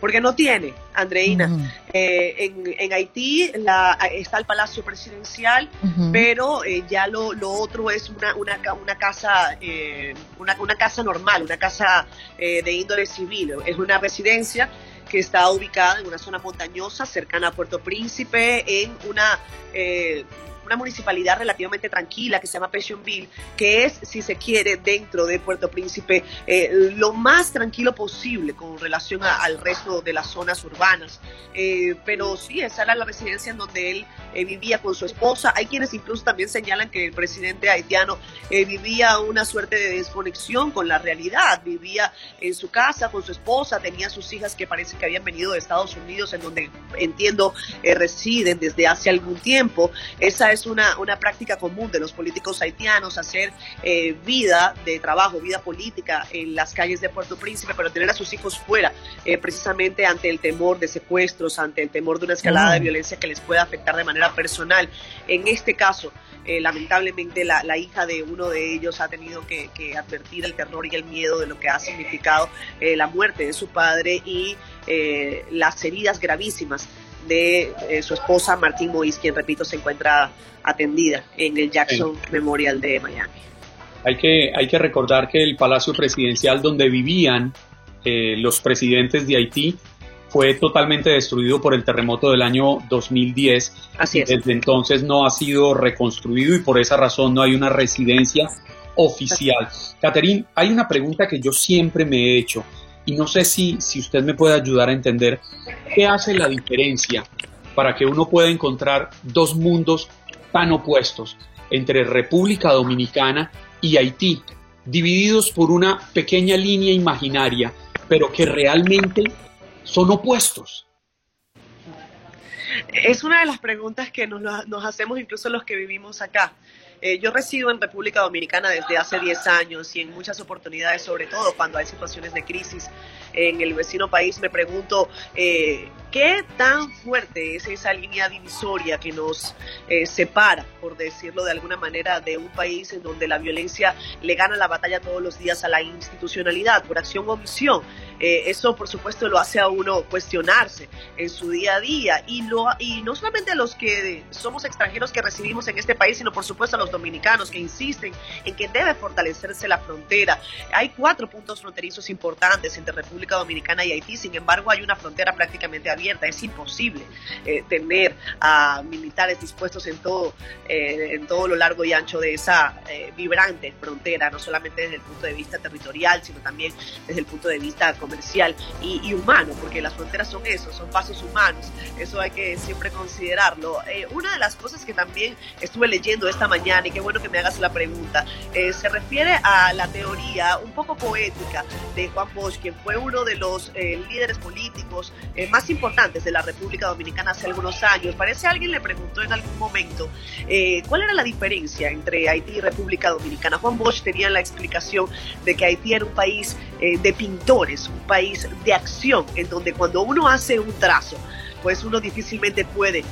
Porque no tiene, Andreina. Mm. Eh, en, Haití la, está el Palacio Presidencial, pero eh, ya lo, lo, otro es una, una, una casa eh, una, una, casa normal, una casa de índole civil. Es una residencia que está ubicada en una zona montañosa cercana a Puerto Príncipe, en una, eh, una municipalidad relativamente tranquila que se llama Passionville, que es, si se quiere, dentro de Puerto Príncipe, eh, lo más tranquilo posible con relación al resto de las zonas urbanas. Eh, pero sí, esa era la residencia en donde él eh, vivía con su esposa. Hay quienes incluso también señalan que el presidente haitiano eh, vivía una suerte de desconexión con la realidad. Vivía en su casa con su esposa, tenía sus hijas que parece que habían venido de Estados Unidos, en donde entiendo residen desde hace algún tiempo. Esa es una, una práctica común de los políticos haitianos, hacer vida de trabajo, vida política en las calles de Puerto Príncipe, pero tener a sus hijos fuera, precisamente ante el temor de secuestros, ante el temor de una escalada de violencia que les pueda afectar de manera personal. En este caso, eh, lamentablemente la, hija de uno de ellos ha tenido que, advertir el terror y el miedo de lo que ha significado eh, la muerte de su padre y eh, las heridas gravísimas de su esposa Martín Mois, quien repito se encuentra atendida en el Jackson Memorial de Miami. Hay que, hay que recordar que el palacio presidencial donde vivían los presidentes de Haití fue totalmente destruido por el terremoto del año 2010. Así es. Desde entonces no ha sido reconstruido y por esa razón no hay una residencia oficial. Caterín, hay una pregunta que yo siempre me he hecho y no sé si, si usted me puede ayudar a entender qué hace la diferencia para que uno pueda encontrar dos mundos tan opuestos entre República Dominicana y Haití, divididos por una pequeña línea imaginaria, pero que realmente son opuestos? Es una de las preguntas que nos, nos hacemos incluso los que vivimos acá. Eh, yo resido en República Dominicana desde hace 10 años y en muchas oportunidades, sobre todo cuando hay situaciones de crisis en el vecino país, me pregunto eh, qué tan fuerte es esa línea divisoria que nos eh, separa, por decirlo de alguna manera, de un país en donde la violencia le gana la batalla todos los días a la institucionalidad por acción o omisión. Eso, por supuesto, lo hace a uno cuestionarse en su día a día y, no solamente a los que somos extranjeros que recibimos en este país, sino por supuesto a los dominicanos que insisten en que debe fortalecerse la frontera. Hay cuatro puntos fronterizos importantes entre República Dominicana y Haití, sin embargo hay una frontera prácticamente abierta. Es imposible eh, tener a militares dispuestos en todo, eh, en todo lo largo y ancho de esa eh, vibrante frontera, no solamente desde el punto de vista territorial, sino también desde el punto de vista comercial y, y humano, porque las fronteras son eso, son pasos humanos. Eso hay que siempre considerarlo. una de las cosas que también estuve leyendo esta mañana, y qué bueno que me hagas la pregunta. Eh, se refiere a la teoría un poco poética de Juan Bosch, quien fue uno de los eh, líderes políticos eh, más importantes de la República Dominicana hace algunos años. Parece alguien le preguntó en algún momento cuál era la diferencia entre Haití y República Dominicana. Juan Bosch tenía la explicación de que Haití era un país de pintores, país de acción, en donde cuando uno hace un trazo, pues uno difícilmente puede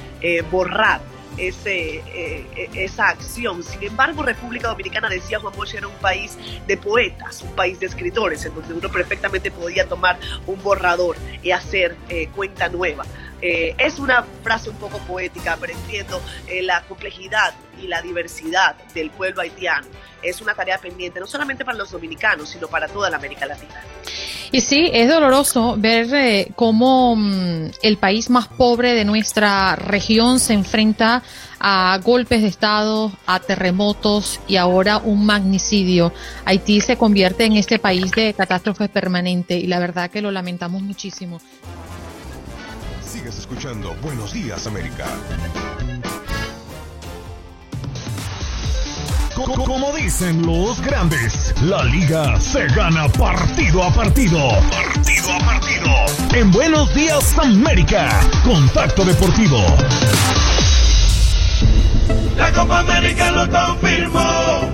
borrar ese, eh, esa acción. Sin embargo, República Dominicana, decía Juan Bosch, era un país de poetas, un país de escritores, en donde uno perfectamente podía tomar un borrador y hacer eh, cuenta nueva. Eh, es una frase un poco poética, pero entiendo la complejidad y la diversidad del pueblo haitiano. Es una tarea pendiente, no solamente para los dominicanos, sino para toda la América Latina. Y sí, es doloroso ver eh, cómo mm, el país más pobre de nuestra región se enfrenta a golpes de Estado, a terremotos y ahora un magnicidio. Haití se convierte en este país de catástrofe permanente y la verdad que lo lamentamos muchísimo. Sigues escuchando Buenos Días América. Como dicen los grandes, la liga se gana partido a partido. Partido a partido. En Buenos Días América, Contacto Deportivo. La Copa América lo confirmó.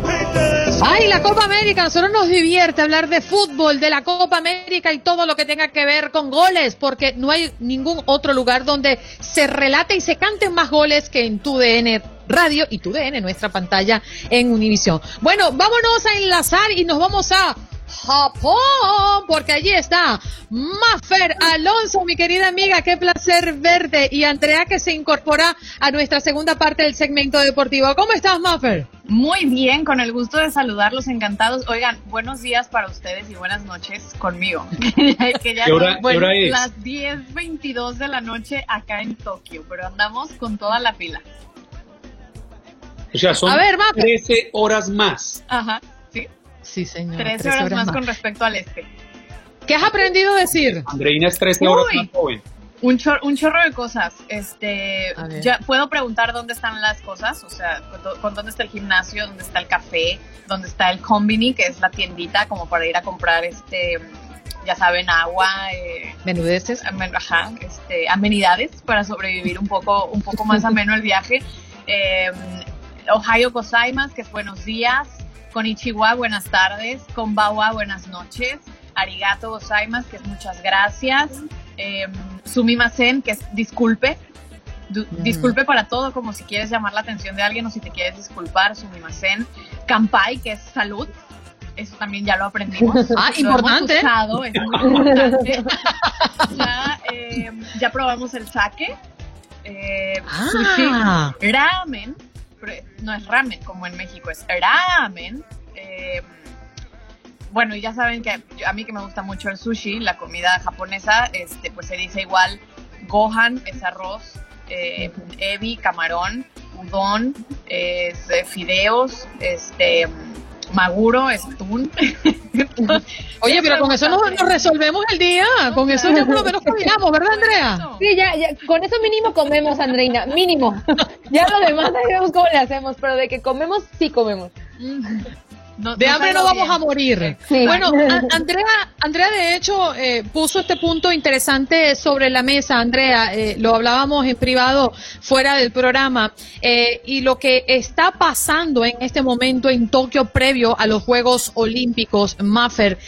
Ay, la Copa América, a nosotros nos divierte hablar de fútbol, de la Copa América y todo lo que tenga que ver con goles, porque no hay ningún otro lugar donde se relate y se canten más goles que en tu DN Radio y tu DN, nuestra pantalla en Univisión. Bueno, vámonos a enlazar y nos vamos a Japón, porque allí está Maffer Alonso, mi querida amiga, qué placer verte, y Andrea que se incorpora a nuestra segunda parte del segmento deportivo. ¿Cómo estás, Maffer? Muy bien, con el gusto de saludarlos, encantados. Oigan, buenos días para ustedes y buenas noches conmigo. que ya ¿Qué hora, es? Las 10.22 de la noche acá en Tokio, pero andamos con toda la fila. O sea, son 13 horas más. Ajá, sí. Sí, señor. 13, horas, más, con respecto al este. ¿Qué has aprendido a decir? Andreina es 13 horas más joven. Un, un chorro de cosas. Este, ya puedo preguntar dónde están las cosas, o sea, con, dónde está el gimnasio, dónde está el café, dónde está el combini, que es la tiendita como para ir a comprar este ya saben, agua, eh, menudeces, ajá, este, amenidades para sobrevivir un poco, un poco más ameno el viaje. Eh, Ohio Gozaimas, que es buenos días. Konichiwa, buenas tardes. Konbawa, buenas noches. Arigato Gozaimas, que es muchas gracias. Eh, Sumimasen, que es disculpe. Disculpe para todo, como si quieres llamar la atención de alguien o si te quieres disculpar, Sumimasen. Kampai, que es salud. Eso también ya lo aprendimos. Ah, importante. Hemos es muy importante. ya, eh, ya probamos el sake. Eh, ah. sushi, ramen, no es ramen como en México, es ramen. Eh, bueno, y ya saben que a mí que me gusta mucho el sushi, la comida japonesa, este, pues se dice igual gohan, es arroz, eh, ebi, camarón, udon, es eh, fideos, este Maguro, Stun. Oye, pero con eso nos, resolvemos el día. Con eso ya por lo menos caminamos, ¿verdad, Andrea? Sí, ya, ya, con eso mínimo comemos, Andreina, mínimo. ya lo demás ahí vemos cómo le hacemos, pero de que comemos, sí comemos de hambre no vamos a morir. Bueno, Andrea, Andrea de hecho eh, puso este punto interesante sobre la mesa, Andrea, eh, lo hablábamos en privado fuera del programa, eh, y lo que está pasando en este momento en Tokio previo a los Juegos Olímpicos, Maffer.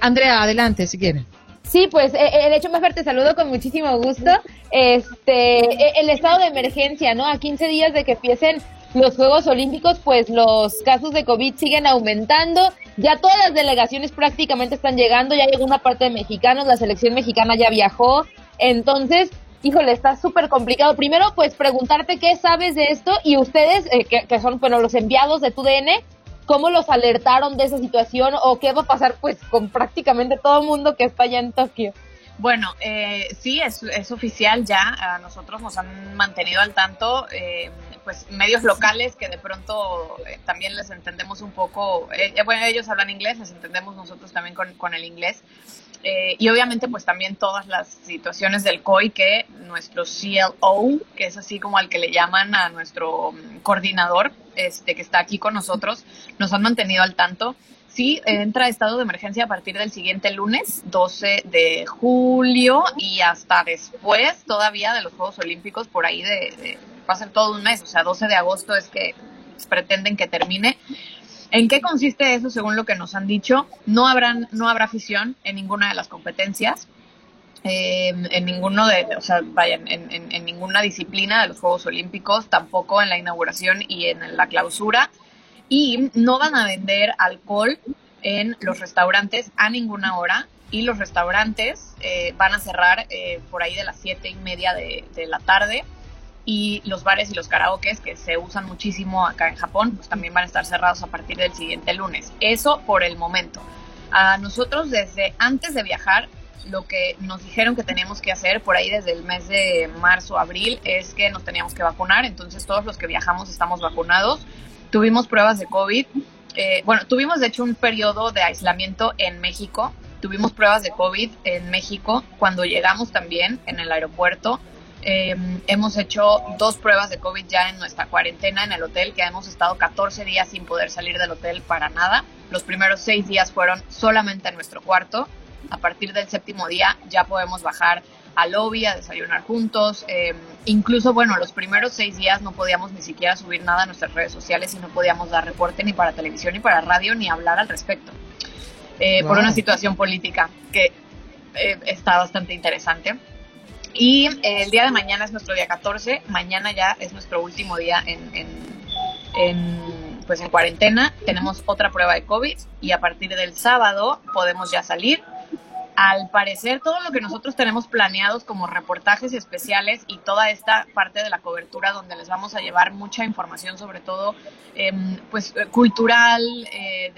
Andrea, adelante si quieres. Sí, pues el hecho Maffer te saludo con muchísimo gusto. Este, el estado de emergencia, ¿no? A 15 días de que empiecen los Juegos Olímpicos, pues los casos de COVID siguen aumentando. Ya todas las delegaciones prácticamente están llegando, ya llegó una parte de mexicanos, la selección mexicana ya viajó. Entonces, híjole, está súper complicado. Primero, pues preguntarte qué sabes de esto y ustedes, eh, que, son, bueno, los enviados de tu DN, ¿cómo los alertaron de esa situación o qué va a pasar pues con prácticamente todo el mundo que está allá en Tokio? Bueno, eh, sí, es, es, oficial ya. A nosotros nos han mantenido al tanto, eh, pues medios locales que de pronto eh, también les entendemos un poco. Eh, bueno, ellos hablan inglés, les entendemos nosotros también con, con el inglés. y obviamente, pues también todas las situaciones del COI que nuestro CLO, que es así como al que le llaman a nuestro mm, coordinador, este que está aquí con nosotros, nos han mantenido al tanto sí entra estado de emergencia a partir del siguiente lunes, 12 de julio, y hasta después todavía de los Juegos Olímpicos, por ahí de, a ser todo un mes, o sea, 12 de agosto es que pretenden que termine. ¿En qué consiste eso según lo que nos han dicho? No, habrán, no habrá afición en ninguna de las competencias. Eh, en ninguno de, o sea, vayan, en, en ninguna disciplina de los Juegos Olímpicos, tampoco en la inauguración y en la clausura y no van a vender alcohol en los restaurantes a ninguna hora y los restaurantes eh, van a cerrar eh, por ahí de las siete y media de, la tarde y los bares y los karaokes que se usan muchísimo acá en Japón pues también van a estar cerrados a partir del siguiente lunes. Eso por el momento. A nosotros desde antes de viajar lo que nos dijeron que teníamos que hacer por ahí desde el mes de marzo, abril, es que nos teníamos que vacunar. Entonces todos los que viajamos estamos vacunados tuvimos pruebas de COVID. Eh, bueno, tuvimos de hecho un periodo de aislamiento en México. Tuvimos pruebas de COVID en México cuando llegamos también en el aeropuerto. Em, hemos hecho dos pruebas de COVID ya en nuestra cuarentena en el hotel, que hemos estado 14 días sin poder salir del hotel para nada. Los primeros seis días fueron solamente en nuestro cuarto. A partir del séptimo día ya podemos bajar al lobby a desayunar juntos. Eh, incluso, bueno, los primeros seis días no podíamos ni siquiera subir nada a nuestras redes sociales y no podíamos dar reporte ni para televisión ni para radio ni hablar al respecto. Eh, por una situación política que eh, está bastante interesante. Y el día de mañana es nuestro día 14, mañana ya es nuestro último día en, pues en cuarentena, tenemos otra prueba de COVID y a partir del sábado podemos ya salir. Al parecer todo lo que nosotros tenemos planeados como reportajes especiales y toda esta parte de la cobertura donde les vamos a llevar mucha información sobre todo em, pues eh, cultural eh,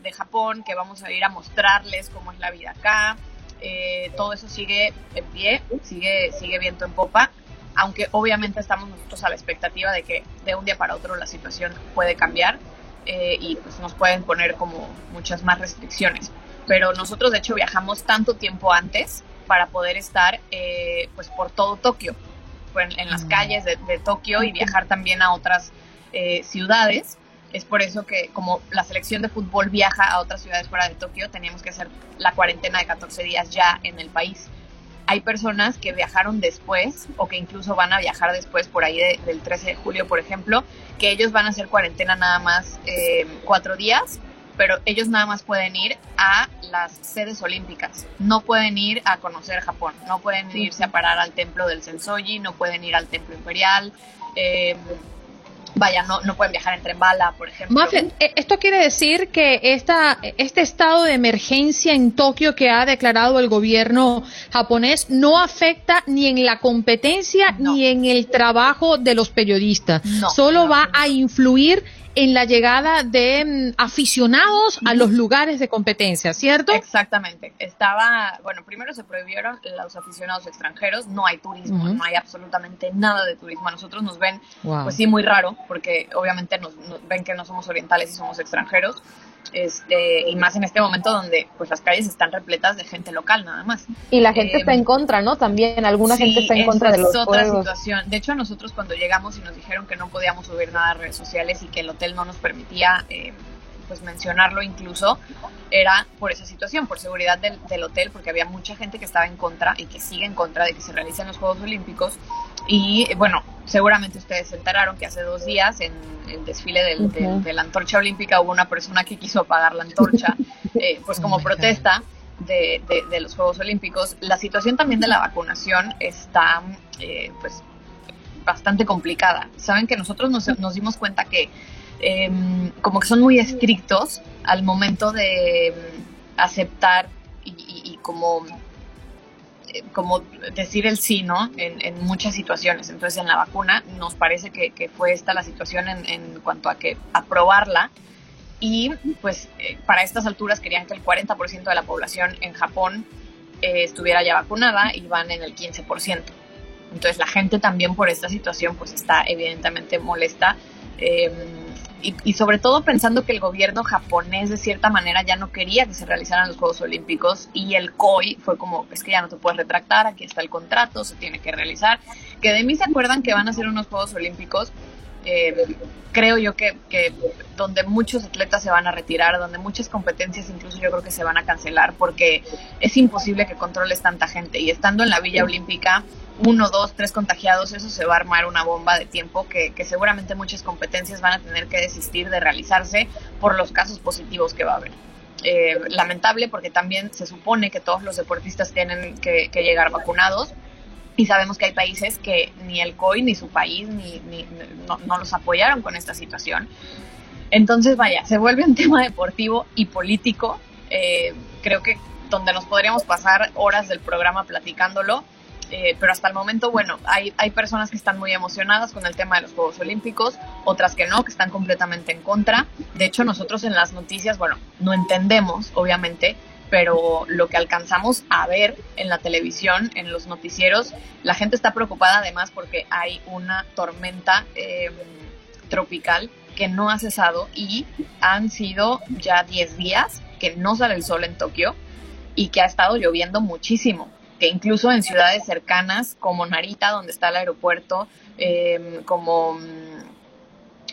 de, Japón que vamos a ir a mostrarles cómo es la vida acá eh, todo eso sigue en pie sigue sigue viento en popa aunque obviamente estamos nosotros a la expectativa de que de un día para otro la situación puede cambiar y pues nos pueden poner como muchas más restricciones pero nosotros de hecho viajamos tanto tiempo antes para poder estar eh, pues por todo Tokio, en, en las Mm. calles de, de Tokio y viajar también a otras eh, ciudades. Es por eso que como la selección de fútbol viaja a otras ciudades fuera de Tokio, teníamos que hacer la cuarentena de 14 días ya en el país. Hay personas que viajaron después o que incluso van a viajar después por ahí de- del 13 de julio, por ejemplo, que ellos van a hacer cuarentena nada más eh, cuatro días, pero ellos nada más pueden ir a las sedes olímpicas. No pueden ir a conocer Japón, no pueden irse a parar al templo del Sensoji, no pueden ir al templo imperial. eh, vaya, no, no pueden viajar en tren bala, por ejemplo. Eh, esto quiere decir que esta, este estado de emergencia en Tokio que ha declarado el gobierno japonés no afecta ni en la competencia ni en el trabajo de los periodistas. No, Solo va a influir en la llegada de mm, aficionados a los lugares de competencia, ¿cierto? Exactamente. Estaba, bueno, primero se prohibieron los aficionados extranjeros, no hay turismo, no hay absolutamente nada de turismo. A nosotros nos ven, Wow. pues sí, muy raro, porque obviamente nos, nos ven que no somos orientales y somos extranjeros. Este, y más en este momento donde pues las calles están repletas de gente local nada más. Y la gente Eh, está en contra, ¿no? También alguna Sí, gente está en contra de es los otra juegos. situación. De hecho, nosotros cuando llegamos y nos dijeron que no podíamos subir nada a redes sociales y que el hotel no nos permitía eh, pues mencionarlo incluso, era por esa situación, por seguridad del, del hotel, porque había mucha gente que estaba en contra y que sigue en contra de que se realicen los Juegos Olímpicos. Y bueno, seguramente ustedes se enteraron que hace dos días en el desfile del- de la antorcha olímpica hubo una persona que quiso apagar la antorcha, eh, pues como protesta de, de- de los Juegos Olímpicos. La situación también de la vacunación está eh, pues bastante complicada. Saben que nosotros nos, nos dimos cuenta que eh, como que son muy estrictos al momento de mm, aceptar y, y- y como como decir el sí, ¿no? En, en muchas situaciones. Entonces, en la vacuna nos parece que, que fue esta la situación en, en cuanto a que aprobarla y pues eh, para estas alturas querían que el 40% de la población en Japón eh, estuviera ya vacunada y van en el 15%. Entonces la gente también por esta situación pues está evidentemente molesta eh, y, y sobre todo pensando que el gobierno japonés de cierta manera ya no quería que se realizaran los Juegos Olímpicos y el COI fue como, es que ya no te puedes retractar, aquí está el contrato, se tiene que realizar. Que de mí se acuerdan que van a ser unos Juegos Olímpicos eh, creo yo que, que donde muchos atletas se van a retirar, donde muchas competencias incluso yo creo que se van a cancelar porque es imposible que controles tanta gente y estando en la Villa Olímpica, uno, dos, tres contagiados, eso se va a armar una bomba de tiempo que, que seguramente muchas competencias van a tener que desistir de realizarse por los casos positivos que va a haber. Eh, lamentable porque también se supone que todos los deportistas tienen que, que llegar vacunados, y sabemos que hay países que ni el COI ni su país ni, no los apoyaron con esta situación. Entonces, vaya, se vuelve un tema deportivo y político. Eh, creo que donde nos podríamos pasar horas del programa platicándolo. eh, pero hasta el momento, bueno, hay, hay personas que están muy emocionadas con el tema de los Juegos Olímpicos, otras que no, que están completamente en contra. De hecho, nosotros en las noticias, bueno, no entendemos, obviamente, pero lo que alcanzamos a ver en la televisión, en los noticieros, la gente está preocupada además porque hay una tormenta eh, tropical que no ha cesado y han sido ya 10 días que no sale el sol en Tokio y que ha estado lloviendo muchísimo, que incluso en ciudades cercanas como Narita, donde está el aeropuerto, eh, como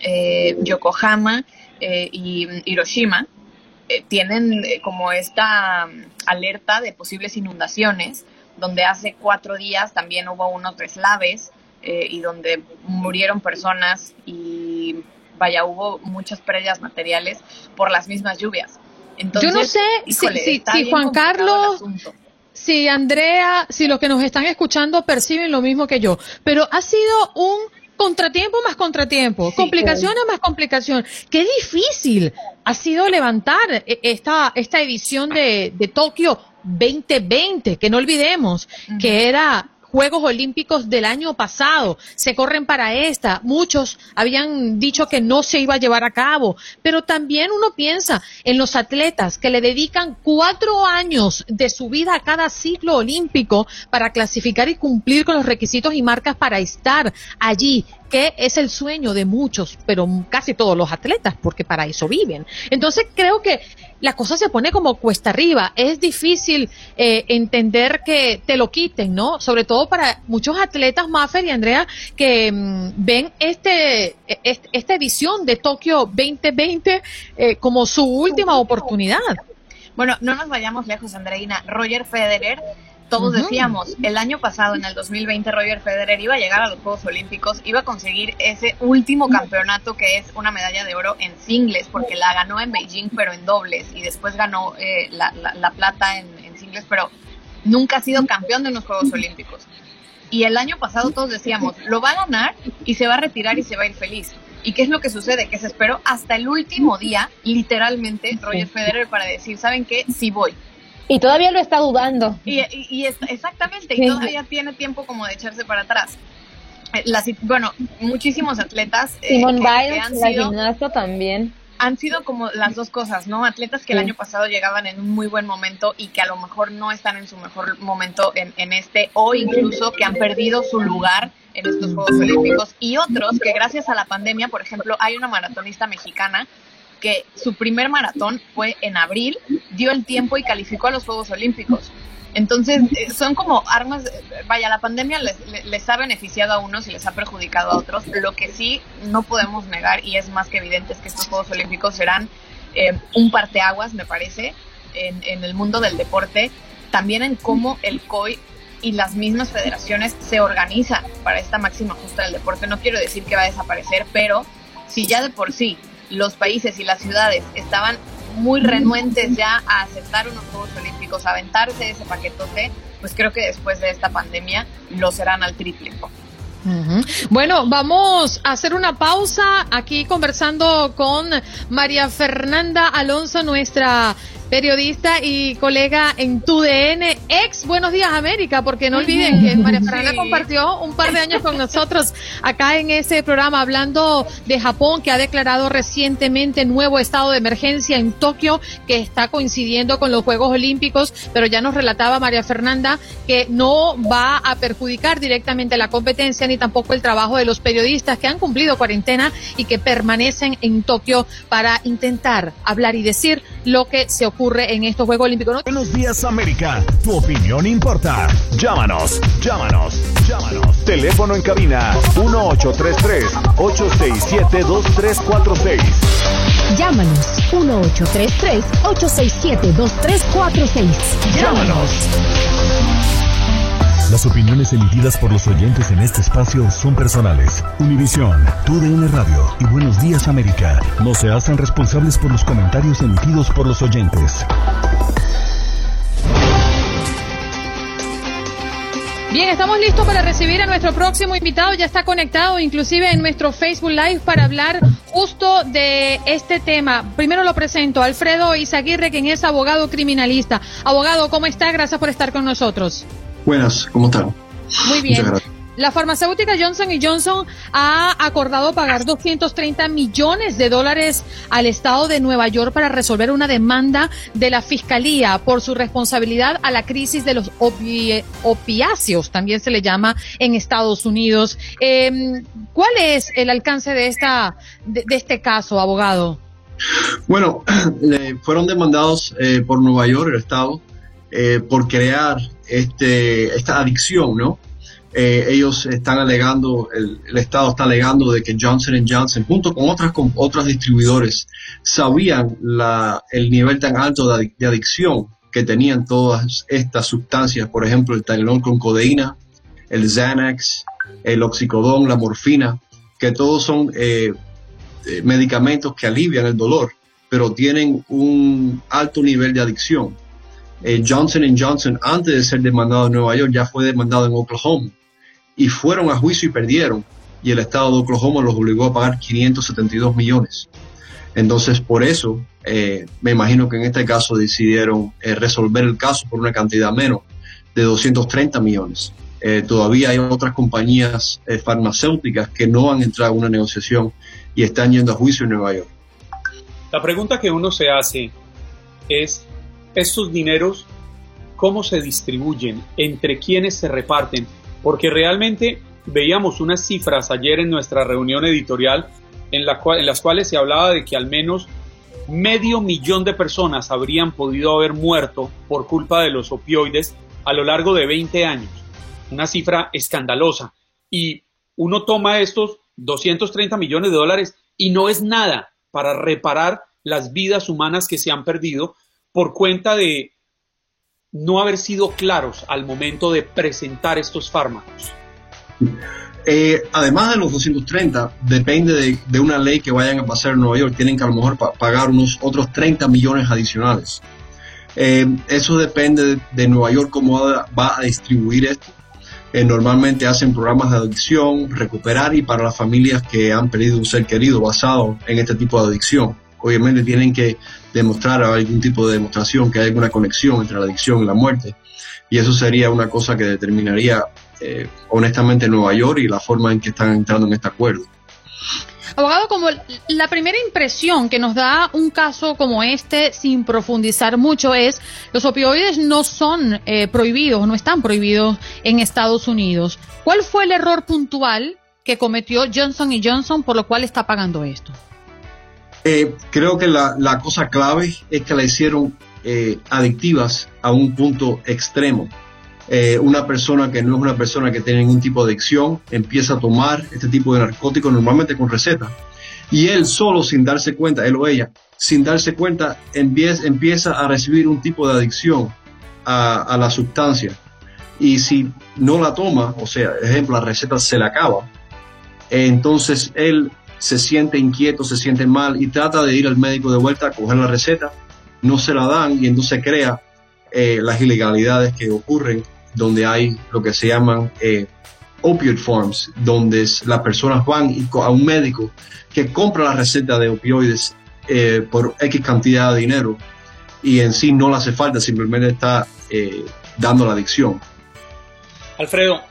eh, Yokohama eh, y Hiroshima, eh, tienen eh, como esta mm, alerta de posibles inundaciones, donde hace cuatro días también hubo unos deslaves eh, y donde murieron personas y vaya, hubo muchas pérdidas materiales por las mismas lluvias. Entonces, Yo no sé híjole, si, si, Juan Carlos, si Andrea, si los que nos están escuchando perciben lo mismo que yo, pero ha sido un contratiempo más contratiempo, complicaciones más complicación. Qué difícil ha sido levantar eh, esta, esta edición de, de Tokio 2020, que no olvidemos que era Juegos Olímpicos del año pasado, se corren para esta. Muchos habían dicho que no se iba a llevar a cabo, pero también uno piensa en los atletas que le dedican cuatro años de su vida a cada ciclo olímpico para clasificar y cumplir con los requisitos y marcas para estar allí que es el sueño de muchos, pero casi todos los atletas, porque para eso viven. Entonces creo que la cosa se pone como cuesta arriba. Es difícil eh, entender que te lo quiten, ¿no? Sobre todo para muchos atletas, Maffer y Andrea, que mm, ven este, esta edición de Tokio 2020 eh, como su última oportunidad. Bueno, no nos vayamos lejos, Andreina. Roger Federer todos decíamos, el año pasado, en el 2020, Roger Federer iba a llegar a los Juegos Olímpicos, iba a conseguir ese último campeonato que es una medalla de oro en singles, porque la ganó en Beijing, pero en dobles, y después ganó eh, la, la, plata en, en singles, pero nunca ha sido campeón de unos Juegos Olímpicos. Y el año pasado todos decíamos, lo va a ganar y se va a retirar y se va a ir feliz. ¿Y qué es lo que sucede? Que se esperó hasta el último día, literalmente, Roger Federer para decir, ¿saben qué? Sí voy. Y todavía lo está dudando. Y, y, exactamente, y todavía tiene tiempo como de echarse para atrás. Eh, bueno, muchísimos atletas. Eh, Simone Biles, la gimnasta también. Han sido como las dos cosas, ¿no? Atletas que el año pasado llegaban en un muy buen momento y que a lo mejor no están en su mejor momento en, en este, o incluso que han perdido su lugar en estos Juegos Olímpicos. Y otros que gracias a la pandemia, por ejemplo, hay una maratonista mexicana que su primer maratón fue en abril, dio el tiempo y calificó a los Juegos Olímpicos. Entonces, eh, son como armas, vaya, la pandemia les, ha beneficiado a unos y les ha perjudicado a otros. Lo que sí no podemos negar, y es más que evidente, es que estos Juegos Olímpicos serán eh, un parteaguas, me parece, en, en el mundo del deporte, también en cómo el COI y las mismas federaciones se organizan para esta máxima justa del deporte. No quiero decir que va a desaparecer, pero si ya de por sí los países y las ciudades estaban muy renuentes ya a aceptar unos Juegos Olímpicos, a aventarse ese paquetote, pues creo que después de esta pandemia lo serán al triple. Bueno, vamos a hacer una pausa aquí conversando con María Fernanda Alonso, nuestra periodista y colega en TUDN, ex Buenos Días América, porque no olviden que María Fernanda compartió un par de años con nosotros acá en ese programa hablando de Japón, que ha declarado recientemente nuevo estado de emergencia en Tokio, que está coincidiendo con los Juegos Olímpicos, pero ya nos relataba María Fernanda que no va a perjudicar directamente la competencia ni tampoco el trabajo de los periodistas que han cumplido cuarentena y que permanecen en Tokio para intentar hablar y decir lo que se ocurre en estos Juegos Olímpicos. Buenos días América, tu opinión importa. Llámanos, llámanos, llámanos. Teléfono en cabina 1833-867-2346. Llámanos 1833-867-2346. Llámanos. Las opiniones emitidas por los oyentes en este espacio son personales. Univisión, TUDN Radio y Buenos Días América no se hacen responsables por los comentarios emitidos por los oyentes. Bien, estamos listos para recibir a nuestro próximo invitado. Ya está conectado inclusive en nuestro Facebook Live para hablar justo de este tema. Primero lo presento, Alfredo Izaguirre, quien es abogado criminalista. Abogado, ¿cómo está? Gracias por estar con nosotros. Buenas, ¿cómo están? Muy bien. La farmacéutica Johnson Johnson ha acordado pagar 230 millones de dólares al Estado de Nueva York para resolver una demanda de la Fiscalía por su responsabilidad a la crisis de los opiáceos, también se le llama en Estados Unidos. Eh, ¿Cuál es el alcance de, esta, de, este caso, abogado? Bueno, fueron demandados eh, por Nueva York, el Estado, eh, por crear este, esta adicción, ¿no? Eh, ellos están alegando, el, Estado está alegando de que Johnson Johnson, junto con otras con otros distribuidores, sabían la, el nivel tan alto de, adicción que tenían todas estas sustancias, por ejemplo, el Tylenol con codeína, el Xanax, el oxicodón, la morfina, que todos son eh, eh, medicamentos que alivian el dolor, pero tienen un alto nivel de adicción. Eh, Johnson Johnson, antes de ser demandado en Nueva York, ya fue demandado en Oklahoma. Y fueron a juicio y perdieron. Y el estado de Oklahoma los obligó a pagar 572 millones. Entonces, por eso, eh, me imagino que en este caso decidieron eh, resolver el caso por una cantidad menos de 230 millones. todavía hay otras compañías farmacéuticas que no han entrado en una negociación y están yendo a juicio en Nueva York. La pregunta que uno se hace es estos dineros, cómo se distribuyen, entre quiénes se reparten, porque realmente veíamos unas cifras ayer en nuestra reunión editorial en, en las cuales se hablaba de que al menos medio millón de personas habrían podido haber muerto por culpa de los opioides a lo largo de 20 años. Una cifra escandalosa. Y uno toma estos 230 millones de dólares y no es nada para reparar las vidas humanas que se han perdido por cuenta de no haber sido claros al momento de presentar estos fármacos. Eh, además de los 230, depende de, una ley que vayan a pasar en Nueva York, tienen que a lo mejor pagar unos otros 30 millones adicionales. Eh, eso depende de, Nueva York cómo va, a distribuir esto. Eh, normalmente hacen programas de adicción, recuperar y para las familias que han perdido un ser querido basado en este tipo de adicción. Obviamente tienen que demostrar algún tipo de demostración que hay alguna conexión entre la adicción y la muerte. Y eso sería una cosa que determinaría eh, honestamente Nueva York y la forma en que están entrando en este acuerdo. Abogado, como la primera impresión que nos da un caso como este, sin profundizar mucho, es los opioides no son eh, prohibidos, no están prohibidos en Estados Unidos. ¿Cuál fue el error puntual que cometió Johnson Johnson por lo cual está pagando esto? Eh, creo que la, la, cosa clave es que la hicieron adictivas a un punto extremo. Eh, una persona que no es una persona que tiene ningún tipo de adicción empieza a tomar este tipo de narcóticos normalmente con receta y él solo sin darse cuenta, él o ella, sin darse cuenta empieza, empieza a recibir un tipo de adicción a, la sustancia y si no la toma, o sea, ejemplo, la receta se le acaba, entonces él se siente inquieto, se siente mal y trata de ir al médico de vuelta a coger la receta, no se la dan y entonces crea eh, las ilegalidades que ocurren donde hay lo que se llaman eh, opioid forms, donde las personas van a un médico que compra la receta de opioides eh, por X cantidad de dinero y en sí no le hace falta, simplemente está eh, dando la adicción. Alfredo,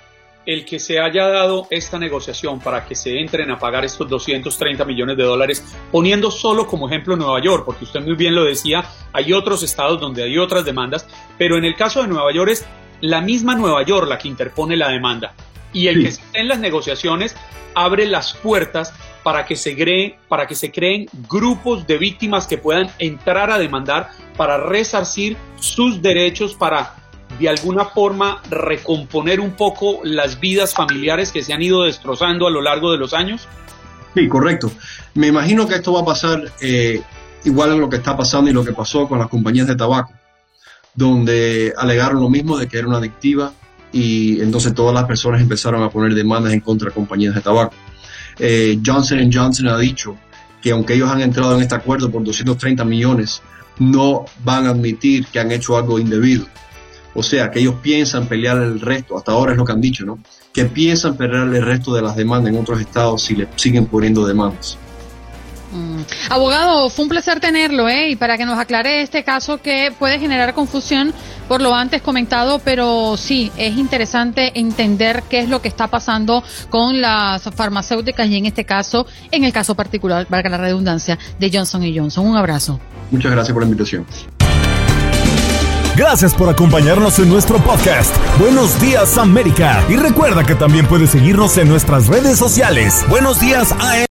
el que se haya dado esta negociación para que se entren a pagar estos 230 millones de dólares, poniendo solo como ejemplo Nueva York, porque usted muy bien lo decía, hay otros estados donde hay otras demandas, pero en el caso de Nueva York es la misma Nueva York la que interpone la demanda. Y el que esté en las negociaciones abre las puertas para que, se creen, para que se creen grupos de víctimas que puedan entrar a demandar para resarcir sus derechos, para de alguna forma recomponer un poco las vidas familiares que se han ido destrozando a lo largo de los años? Sí, correcto. Me imagino que esto va a pasar eh, igual a lo que está pasando y lo que pasó con las compañías de tabaco donde alegaron lo mismo de que era una adictiva y entonces todas las personas empezaron a poner demandas en contra de compañías de tabaco. Eh, Johnson Johnson ha dicho que aunque ellos han entrado en este acuerdo por 230 millones, no van a admitir que han hecho algo indebido. O sea, que ellos piensan pelear el resto, hasta ahora es lo que han dicho, ¿no? Que piensan pelear el resto de las demandas en otros estados si le siguen poniendo demandas. Mm. Abogado, fue un placer tenerlo, ¿eh? Y para que nos aclare este caso que puede generar confusión por lo antes comentado, pero sí, es interesante entender qué es lo que está pasando con las farmacéuticas y en este caso, en el caso particular, valga la redundancia, de Johnson Johnson. Un abrazo. Muchas gracias por la invitación. Gracias por acompañarnos en nuestro podcast. Buenos días América. Y recuerda que también puedes seguirnos en nuestras redes sociales. Buenos días a